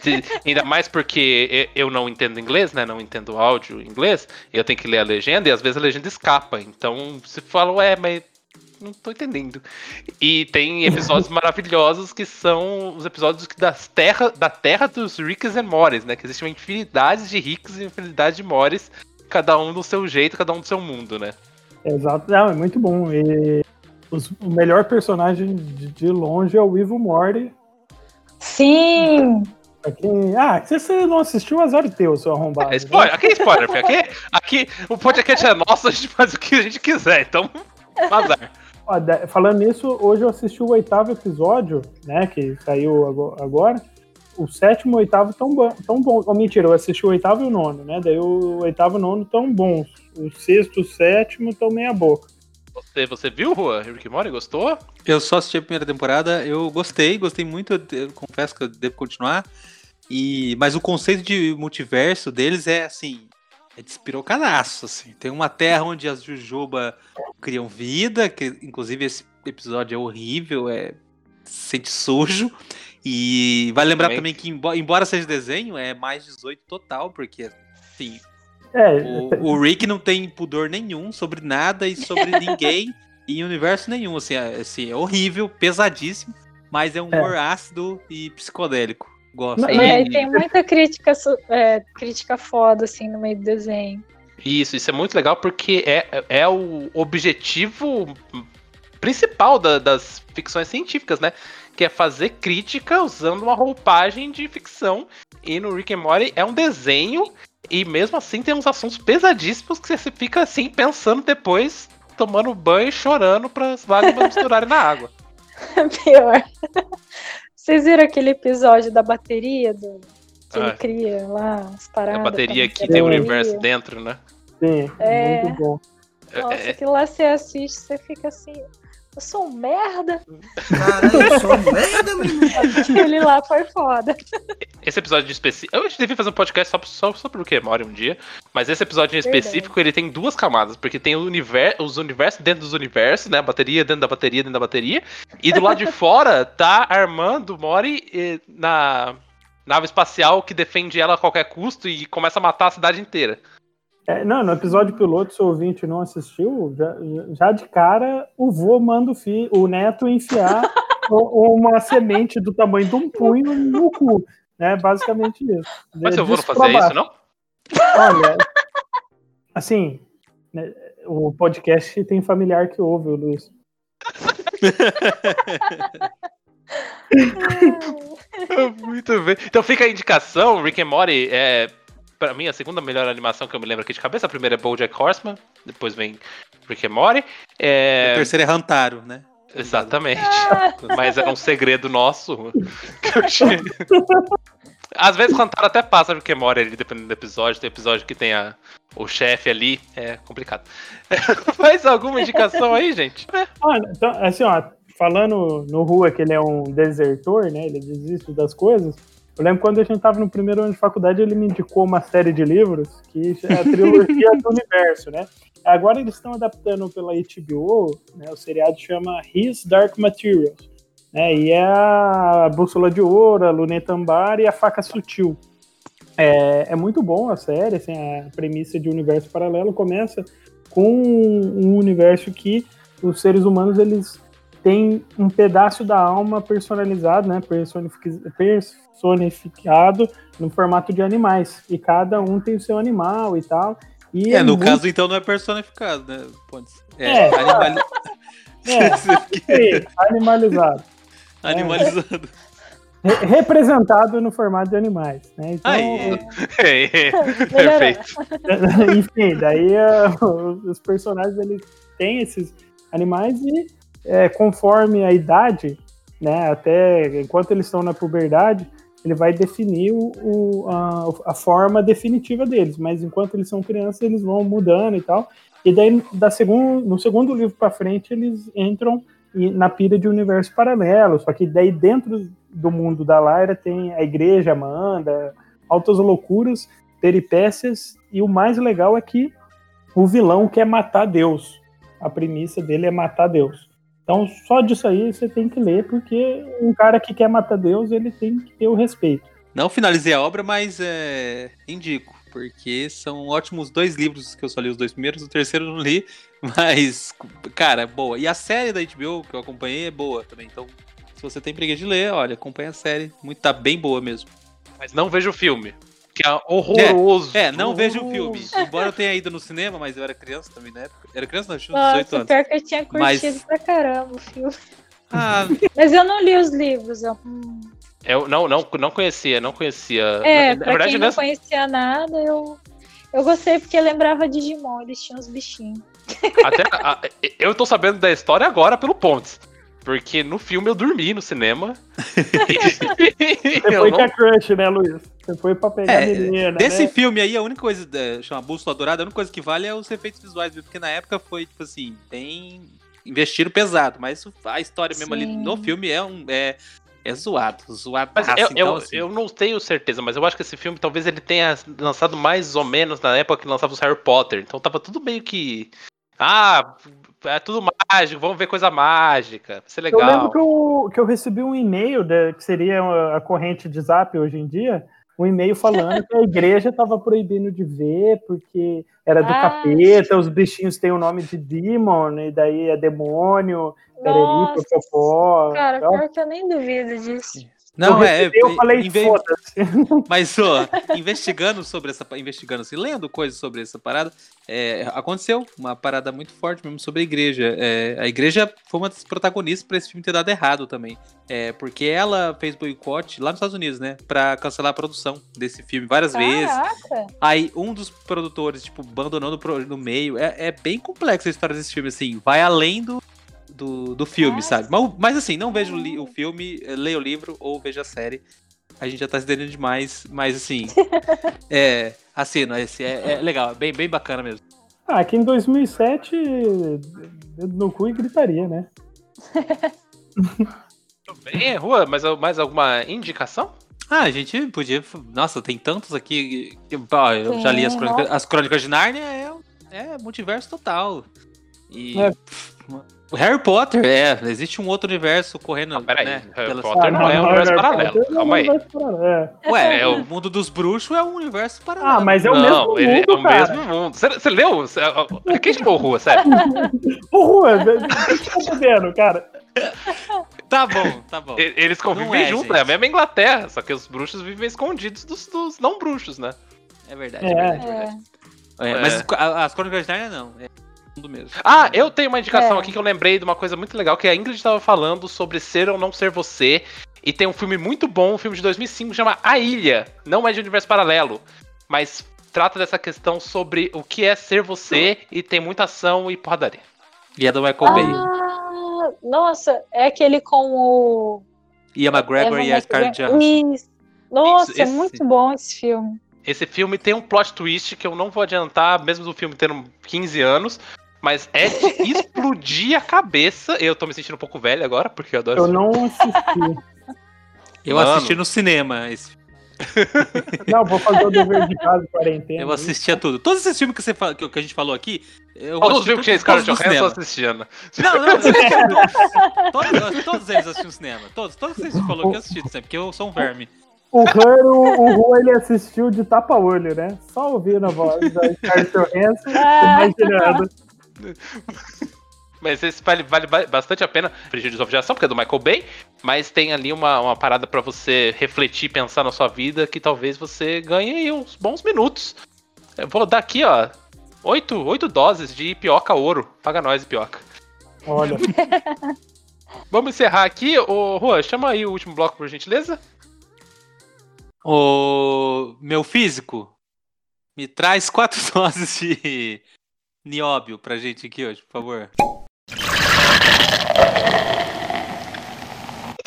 Se- Ainda mais porque eu não entendo inglês, né? Não entendo áudio em inglês. Eu tenho que ler a legenda e às vezes a legenda escapa. Então você fala, ué, mas não tô entendendo. E tem episódios maravilhosos que são os episódios que das terra, da terra dos Ricks e Morris, né? Que existe uma infinidade de Ricks e infinidade de Morris, cada um do seu jeito, cada um do seu mundo, né? Exato, não, é muito bom. E os- o melhor personagem de, de longe é o Ivo Morty. Sim! Quem- Ah, se você não assistiu, azar é teu, seu arrombado. É spoiler, aqui é spoiler, filho. Aqui, aqui o podcast é nosso, a gente faz o que a gente quiser, então. Azar. Falando nisso, hoje eu assisti o oitavo episódio, né? Que saiu ago- agora. O sétimo e o oitavo tão, bom, tão bom. Oh, mentira, eu assisti o oitavo e o nono, né? Daí o oitavo e o nono tão bons. O sexto e o sétimo tão meia boca. Você, você viu, Rua? Rick Morty? Gostou? Eu só assisti a primeira temporada, eu gostei, gostei muito, eu, confesso que eu devo continuar. E, mas o conceito de multiverso deles é assim, é despirocadaço, assim. Tem uma terra onde as Jujuba criam vida, que inclusive esse episódio é horrível, é se sente sujo. E vai lembrar Também. também que, embo- embora seja desenho, é mais 18 total, porque assim, É, o, o Rick não tem pudor nenhum sobre nada e sobre ninguém em universo nenhum. Assim, é, assim, é horrível, pesadíssimo, mas é um É. humor ácido e psicodélico. Gosto. Não, E tem muita crítica, é, crítica foda, assim, no meio do desenho. Isso, isso é muito legal porque é, é o objetivo principal da- das ficções científicas, né? Que é fazer crítica usando uma roupagem de ficção. E no Rick and Morty é um desenho e mesmo assim tem uns assuntos pesadíssimos que você fica assim pensando depois, tomando banho e chorando para as lágrimas misturarem na água. Pior. Vocês viram aquele episódio da bateria do que ele Ah. cria lá, as A paradas? bateria pra que tem o universo bateria? dentro, né? sim, É. muito bom. Nossa, É- aquilo lá você assiste, você fica assim. Eu sou um merda. Caralho, eu sou merda, menino. Aquele lá foi foda. Esse episódio de específico. Eu devia fazer um podcast só, só sobre o que Mori um dia. Mas esse episódio em Verdade. específico, ele tem duas camadas. Porque tem o univer os universos dentro dos universos, né? A bateria dentro da bateria dentro da bateria. E do lado de fora tá Armando Mori na nave espacial que defende ela a qualquer custo e começa a matar a cidade inteira. É, não, no episódio piloto, se o ouvinte não assistiu, já, já de cara o vô manda o, fi, o neto enfiar uma semente do tamanho de um punho no cu. Né? Basicamente isso. Mas De- eu vou não fazer isso, não? Olha, assim, né, o podcast tem familiar que ouve, o Luiz. Muito bem. Então fica a indicação, Rick and Morty é, pra mim, a segunda melhor animação que eu me lembro aqui de cabeça. A primeira é BoJack Horseman, depois vem Rick and Morty. O É, terceiro é Rantaro, né? Exatamente. Mas era um segredo nosso. que eu tinha- Às vezes cantar até passa porque mora ali, dependendo do episódio. Tem episódio que tem a, o chefe ali. É complicado. Mais alguma indicação aí, gente? Ah, então, assim, ó, falando no Rua que ele é um desertor, né? Ele desiste das coisas. Eu lembro quando a gente tava no primeiro ano de faculdade, ele me indicou uma série de livros que é a trilogia do universo, né? Agora eles estão adaptando pela HBO, né? O seriado chama His Dark Materials, né? E é a Bússola de Ouro, a Luneta Ambar e a Faca Sutil. É, é muito bom a série, assim, a premissa de universo paralelo começa com um universo que os seres humanos eles têm um pedaço da alma personalizado, né, personific- personificado no formato de animais e cada um tem o seu animal e tal. E É, no muito- caso, então, não é personificado, né? Pode ser. É, É. animali- é, sim, animalizado, animalizado. Re- representado no formato de animais, né? Então, Aí, Perfeito. Enfim, daí os- os personagens eles têm esses animais e é, conforme a idade, né, até enquanto eles estão na puberdade, ele vai definir o, o- a, a forma definitiva deles. Mas enquanto eles são crianças, eles vão mudando e tal. E daí, da no segundo livro para frente, eles entram na pira de universo paralelo. Só que daí dentro do mundo da Lyra tem a igreja, Amanda, altas loucuras, peripécias, e o mais legal é que o vilão quer matar Deus. A premissa dele é matar Deus. Então, só disso aí você tem que ler, porque um cara que quer matar Deus, ele tem que ter o respeito. Não finalizei a obra, mas é, indico, porque são ótimos dois livros que eu só li os dois primeiros, o terceiro eu não li, mas, cara, é boa. E a série da HBO que eu acompanhei é boa também, então se você tem preguiça de ler, olha, acompanha a série, muito, tá bem boa mesmo. Mas não veja o filme. Que é horroroso. É, não vejo o filme, embora eu tenha ido no cinema, mas eu era criança também na época. Era criança, não, eu tinha uns 18 Nossa, anos. pior que eu tinha Mas- curtido pra caramba o filme. Ah, Mas eu não li os livros. Eu... hum. Eu não, não, não conhecia, não conhecia. É, na, na pra verdade, quem não nessa- conhecia nada, eu, eu gostei porque lembrava Digimon, eles tinham os bichinhos. até, a- eu tô sabendo da história agora pelo Pontes. Porque no filme eu dormi no cinema. Você eu foi não- com a crush, né, Luiz? Você foi pra pegar É, a menina, Desse né? filme aí, a única coisa, é, chama Bússola Dourada, a única coisa que vale é os efeitos visuais, mesmo, porque na época foi, tipo assim, bem. investiram pesado, mas a história mesmo ali Sim. no filme é um. É, é zoado, zoado. Mas eu, eu, então, assim, eu não tenho certeza, mas eu acho que esse filme talvez ele tenha lançado mais ou menos na época que lançava os Harry Potter. Então tava tudo meio que. Ah, é tudo mágico, vamos ver coisa mágica. Vai ser Eu lembro legal. que eu, que eu recebi um e-mail, da- que seria a corrente de zap hoje em dia, um e-mail falando que a igreja estava proibindo de ver, porque era do Ah, capeta, os bichinhos têm o nome de demon, e daí é demônio, pereri, popopó. cara, pior que eu nem duvido disso. Não, eu é. eu falei, foda-se. Mas, ó, investigando sobre essa. Investigando assim, lendo coisas sobre essa parada, é, aconteceu uma parada muito forte mesmo sobre a igreja. É, a igreja foi uma das protagonistas pra esse filme ter dado errado também. É, porque ela fez boicote lá nos Estados Unidos, né? Pra cancelar a produção desse filme várias vezes. Caraca! Aí um dos produtores, tipo, pro- no meio. É, é bem complexa a história desse filme, assim. Vai além do, do, do filme, Nossa. sabe? Mas, mas, assim, não veja o, li- o filme, eh, leia o livro ou veja a série. A gente já tá se dando demais, mas assim. é. Assina, esse é, é legal, bem, bem bacana mesmo. Ah, aqui em 2007, dedo no cu e gritaria, né? Tudo bem, Rua, mas mais alguma indicação? Ah, a gente podia. Nossa, tem tantos aqui. que- ó, eu já li as Sim, crônicas, as crônicas de Nárnia, é, é multiverso total. E. É. pff, Harry Potter, é, existe um outro universo correndo. Ah, peraí, né, Harry pelas- Potter não é um universo Harry paralelo, Potter não é um calma aí. universo paralelo, é. Ué, É o- o mundo dos bruxos é um universo paralelo. Ah, mas é o não, mesmo ele mundo, é o cara. mesmo mundo. Você, você leu? Você- Quem chamou o Rua, sério? Deixa eu tá vendo, cara. Tá bom, tá bom. Eles convivem Não é, juntos, é a mesma Inglaterra, só que os bruxos vivem escondidos dos, dos não bruxos, né? É verdade, É. é verdade. é É. verdade. É, É. Mas as crônicas de Nárnia não. É mundo mesmo. Ah, eu tenho uma indicação É. aqui que eu lembrei de uma coisa muito legal, que a Ingrid estava falando sobre ser ou não ser você. E tem um filme muito bom, um filme de 2005, que chama A Ilha. Não é de universo paralelo, mas trata dessa questão sobre o que é ser você e tem muita ação e porradaria. E é do Michael Bay. Ah, Ah, nossa, é aquele com o. Ian McGregor Evan e a Scarlett Johansson. Nossa, Isso, é esse- muito bom esse filme. Esse filme tem um plot twist que eu não vou adiantar, mesmo do filme tendo 15 anos. Mas é de explodir a cabeça. Eu tô me sentindo um pouco velho agora, porque eu adoro Eu não assisti. Eu Mano. assisti no cinema. esse- Não, vou fazer o dever de casa de quarentena. Eu assistia tudo. Todos esses filmes que, você fa- que que a gente falou aqui. Eu Todos os assisti filmes que tinha Scarlett no Johansson cinema. assistindo. Não, não, eu assisti todos, todos eles eu assisti no cinema. Todos, todos que a gente falou que eu assisti cinema, porque eu sou um verme. O Her, o, o Ru, ele assistiu de tapa-olho, né? Só ouvindo a voz da Scarlett Johansson, Ah. imaginando. Mas esse vale, vale ba- bastante a pena. Prejúdice de ação, porque é do Michael Bay. Mas tem ali uma, uma parada pra você refletir, pensar na sua vida, que talvez você ganhe aí uns bons minutos. Eu vou dar aqui, ó. Oito, oito doses de pioca ouro. Paga nós, pioca. Olha, Vamos encerrar aqui. Ô, Juan, chama aí o último bloco, por gentileza. O meu físico me traz quatro doses de nióbio pra gente aqui hoje, por favor.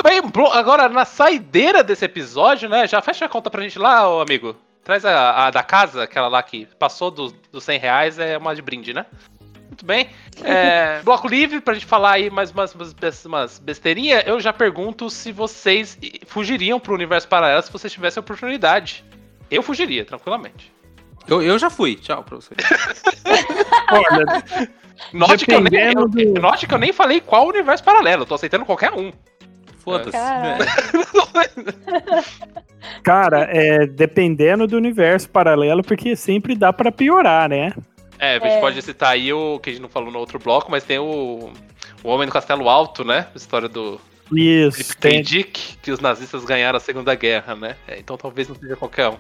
Muito bem, agora na saideira desse episódio, né? Já fecha a conta pra gente lá, ô amigo. Traz a, a da casa, aquela lá que passou dos dos 100 reais, é uma de brinde, né? Muito bem. É, bloco livre pra gente falar aí mais umas, umas, umas besteirinhas. Eu já pergunto se vocês fugiriam pro universo paralelo se vocês tivessem a oportunidade. Eu fugiria, tranquilamente. Eu, eu já fui, tchau pra você. olha, Note que, eu nem, eu- do- note que eu nem falei qual universo paralelo, eu tô aceitando qualquer um. Foda-se. Cara, é dependendo do universo paralelo, porque sempre dá pra piorar, né? É, a gente É. pode citar aí o que a gente não falou no outro bloco, mas tem o, o Homem do Castelo Alto, né? A história do Isso, tem, Dick, que os nazistas ganharam a Segunda Guerra, né? É, então talvez não seja qualquer um.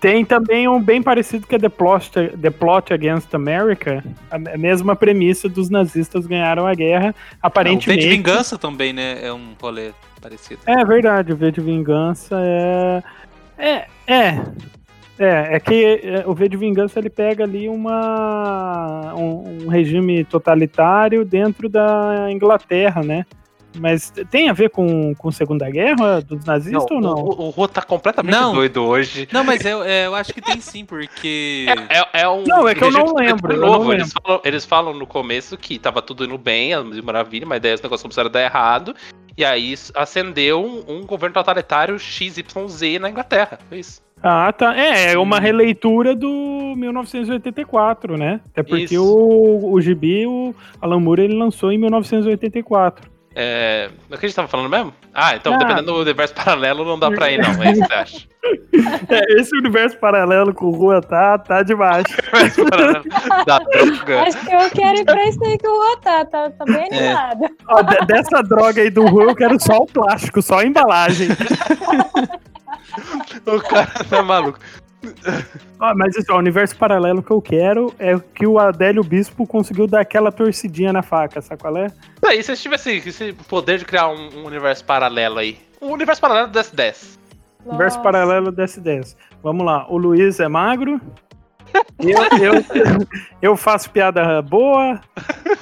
Tem também um bem parecido que é The Plot, The Plot Against America, a me- a mesma premissa dos nazistas ganharam a guerra, O V de aparentemente. Vingança também, né? É um rolê parecido. É verdade, o V de Vingança é. É, é. É, é que é, o V de Vingança ele pega ali uma um, um regime totalitário dentro da Inglaterra, né? Mas tem a ver com, com Segunda Guerra dos nazistas ou não? O, o, o Rô tá completamente Não. doido hoje. Não, mas eu, é, eu acho que tem sim, porque. É, é um Não, é que eu não lembro, eu novo. não Eles, falam, eles falam no começo que tava tudo indo bem, a maravilha, mas daí os negócios começaram a dar errado. E aí acendeu um, um governo totalitário XYZ na Inglaterra. Foi isso. Ah, tá. É, é uma releitura do 1984, né? Até porque Isso. o, o Gibi, o Alan Moore, ele lançou em 1984. É. O que a gente tava falando mesmo? Ah, então, Ah. dependendo do universo paralelo, não dá pra ir, não. É isso que você acha. É, esse universo paralelo com o Rua tá, tá demais. Universo paralelo da droga. Acho que eu quero ir pra isso aí que o Rô tá, tá, tá bem É. animado. Ó, de- dessa droga aí do Rua, eu quero só o plástico, só a embalagem. O cara tá maluco. Ó, mas isso, o universo paralelo que eu quero é que o Adélio Bispo conseguiu dar aquela torcidinha na faca, sabe qual é? Aí, se você tivesse esse poder de criar um, um universo paralelo aí. Um universo paralelo do S10. Universo Nossa. paralelo desse 10. Vamos lá, o Luiz é magro. Eu, eu, eu faço piada boa.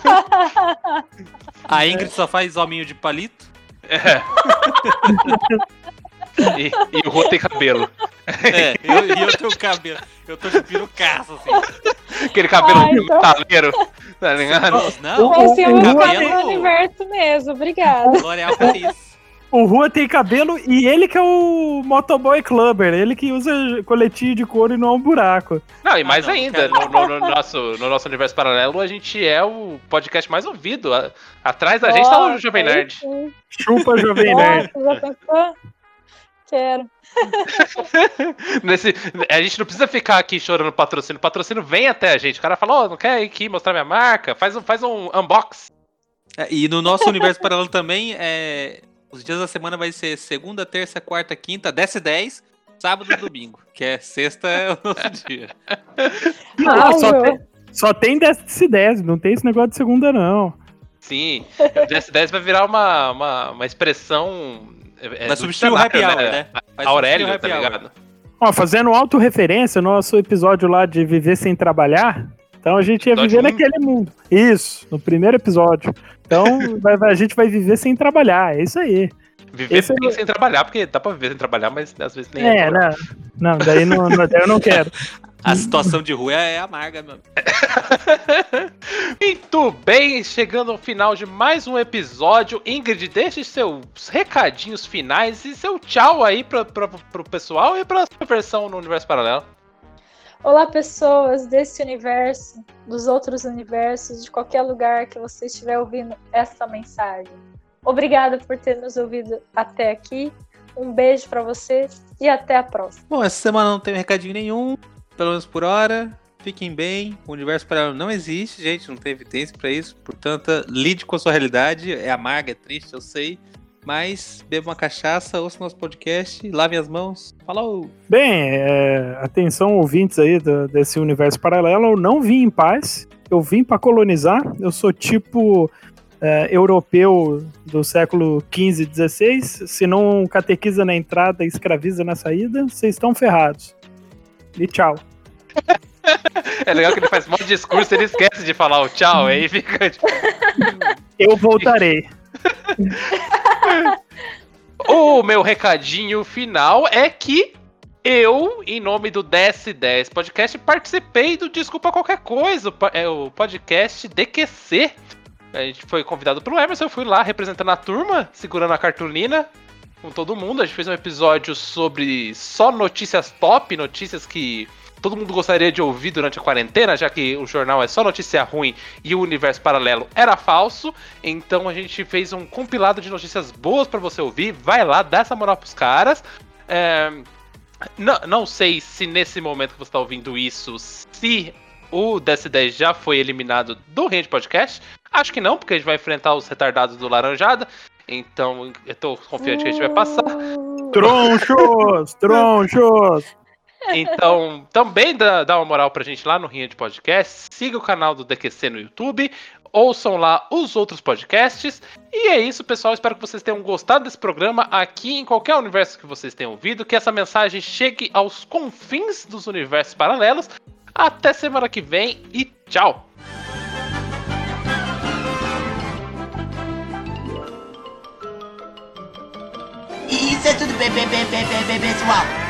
A Ingrid só faz hominho de palito. É. e, e o Rô tem cabelo. É, eu- e eu, tenho cabelo. Eu tô de pirucaço, assim. Aquele cabelo Ai, então- metaleiro. Tá ligado? Não, O- Esse é o universo mesmo, obrigada. L'Oréal Paris. O Rua tem cabelo e ele que é o motoboy clubber, ele que usa coletinho de couro e não é um buraco. Não, e mais não, ainda, no, no- no nosso, no nosso universo paralelo, a gente é o podcast mais ouvido. A- atrás da gente tá o Jovem Nerd. Chupa, Jovem Nerd. Nossa? Quero. Nesse, a gente não precisa ficar aqui chorando patrocínio. O patrocínio vem até a gente. O cara fala, ó, não quer ir aqui mostrar minha marca? Faz um, faz um unbox. É, e no nosso universo paralelo também, é, os dias da semana vai ser segunda, terça, quarta, quinta, 10 e 10, sábado e domingo. Que é sexta é o nosso dia. Não, só, tem, só tem 10 e 10, não tem esse negócio de segunda, não. Sim, o DS10 vai virar uma, uma, uma expressão. É, Vai do substituir o dicionário, happy hour, né? Vai Aurélio, tá ligado? Ó, fazendo autorreferência, nosso episódio lá de Viver Sem Trabalhar, então a gente ia Episódio viver naquele mundo. Isso, no primeiro episódio. Então vai- vai- a gente vai viver sem trabalhar, é isso aí. Viver Esse é bem o- sem trabalhar, porque dá pra viver sem trabalhar, mas às vezes nem É, não, não, daí não, não- daí eu não quero. A situação de rua é amarga, meu. Muito bem, chegando ao final de mais um episódio. Ingrid, deixe seus recadinhos finais e seu tchau aí pra, pra, pro pessoal e pra sua versão no universo paralelo. Olá, pessoas desse universo, dos outros universos, de qualquer lugar que você estiver ouvindo essa mensagem. Obrigada por ter nos ouvido até aqui. Um beijo pra você e até a próxima. Bom, essa semana não tem recadinho nenhum, pelo menos por hora. Fiquem bem, o universo paralelo não existe, gente, não tem evidência pra isso. Portanto, lide com a sua realidade. É amarga, é triste, eu sei. Mas beba uma cachaça, ouça nosso podcast, lavem as mãos. Falou! Bem, é, atenção ouvintes aí do- desse universo paralelo, eu não vim em paz, eu vim para colonizar, eu sou tipo é, europeu do século XV, XVI, se não catequiza na entrada escraviza na saída, vocês estão ferrados. E tchau. É legal que ele faz um monte de discurso e ele esquece de falar o tchau, aí fica. tipo, Eu voltarei. O meu recadinho final é que eu, em nome do DS10 Podcast, participei do Desculpa Qualquer Coisa, o é o podcast DQC. A gente foi convidado pelo Emerson, eu fui lá representando a turma, segurando a cartolina com todo mundo. A gente fez um episódio sobre só notícias top, notícias que todo mundo gostaria de ouvir durante a quarentena, já que o jornal é só notícia ruim e o universo paralelo era falso. Então a gente fez um compilado de notícias boas pra você ouvir. Vai lá, dá essa moral pros caras. É, Não, não sei se nesse momento que você tá ouvindo isso, se o DS10 já foi eliminado do Range Podcast. Acho que não, porque a gente vai enfrentar os retardados do Laranjada. Então eu tô confiante que a gente vai passar. Uh, Tronchos! Tronchos! Então, também dá, dá uma moral pra gente lá no Rinha de Podcast. Siga o canal do DQC no YouTube. Ouçam lá os outros podcasts. E é isso, pessoal. Espero que vocês tenham gostado desse programa aqui em qualquer universo que vocês tenham ouvido. Que essa mensagem chegue aos confins dos universos paralelos. Até semana que vem e tchau! É tudo bem, bem, bem, bem, bem, bem, pessoal.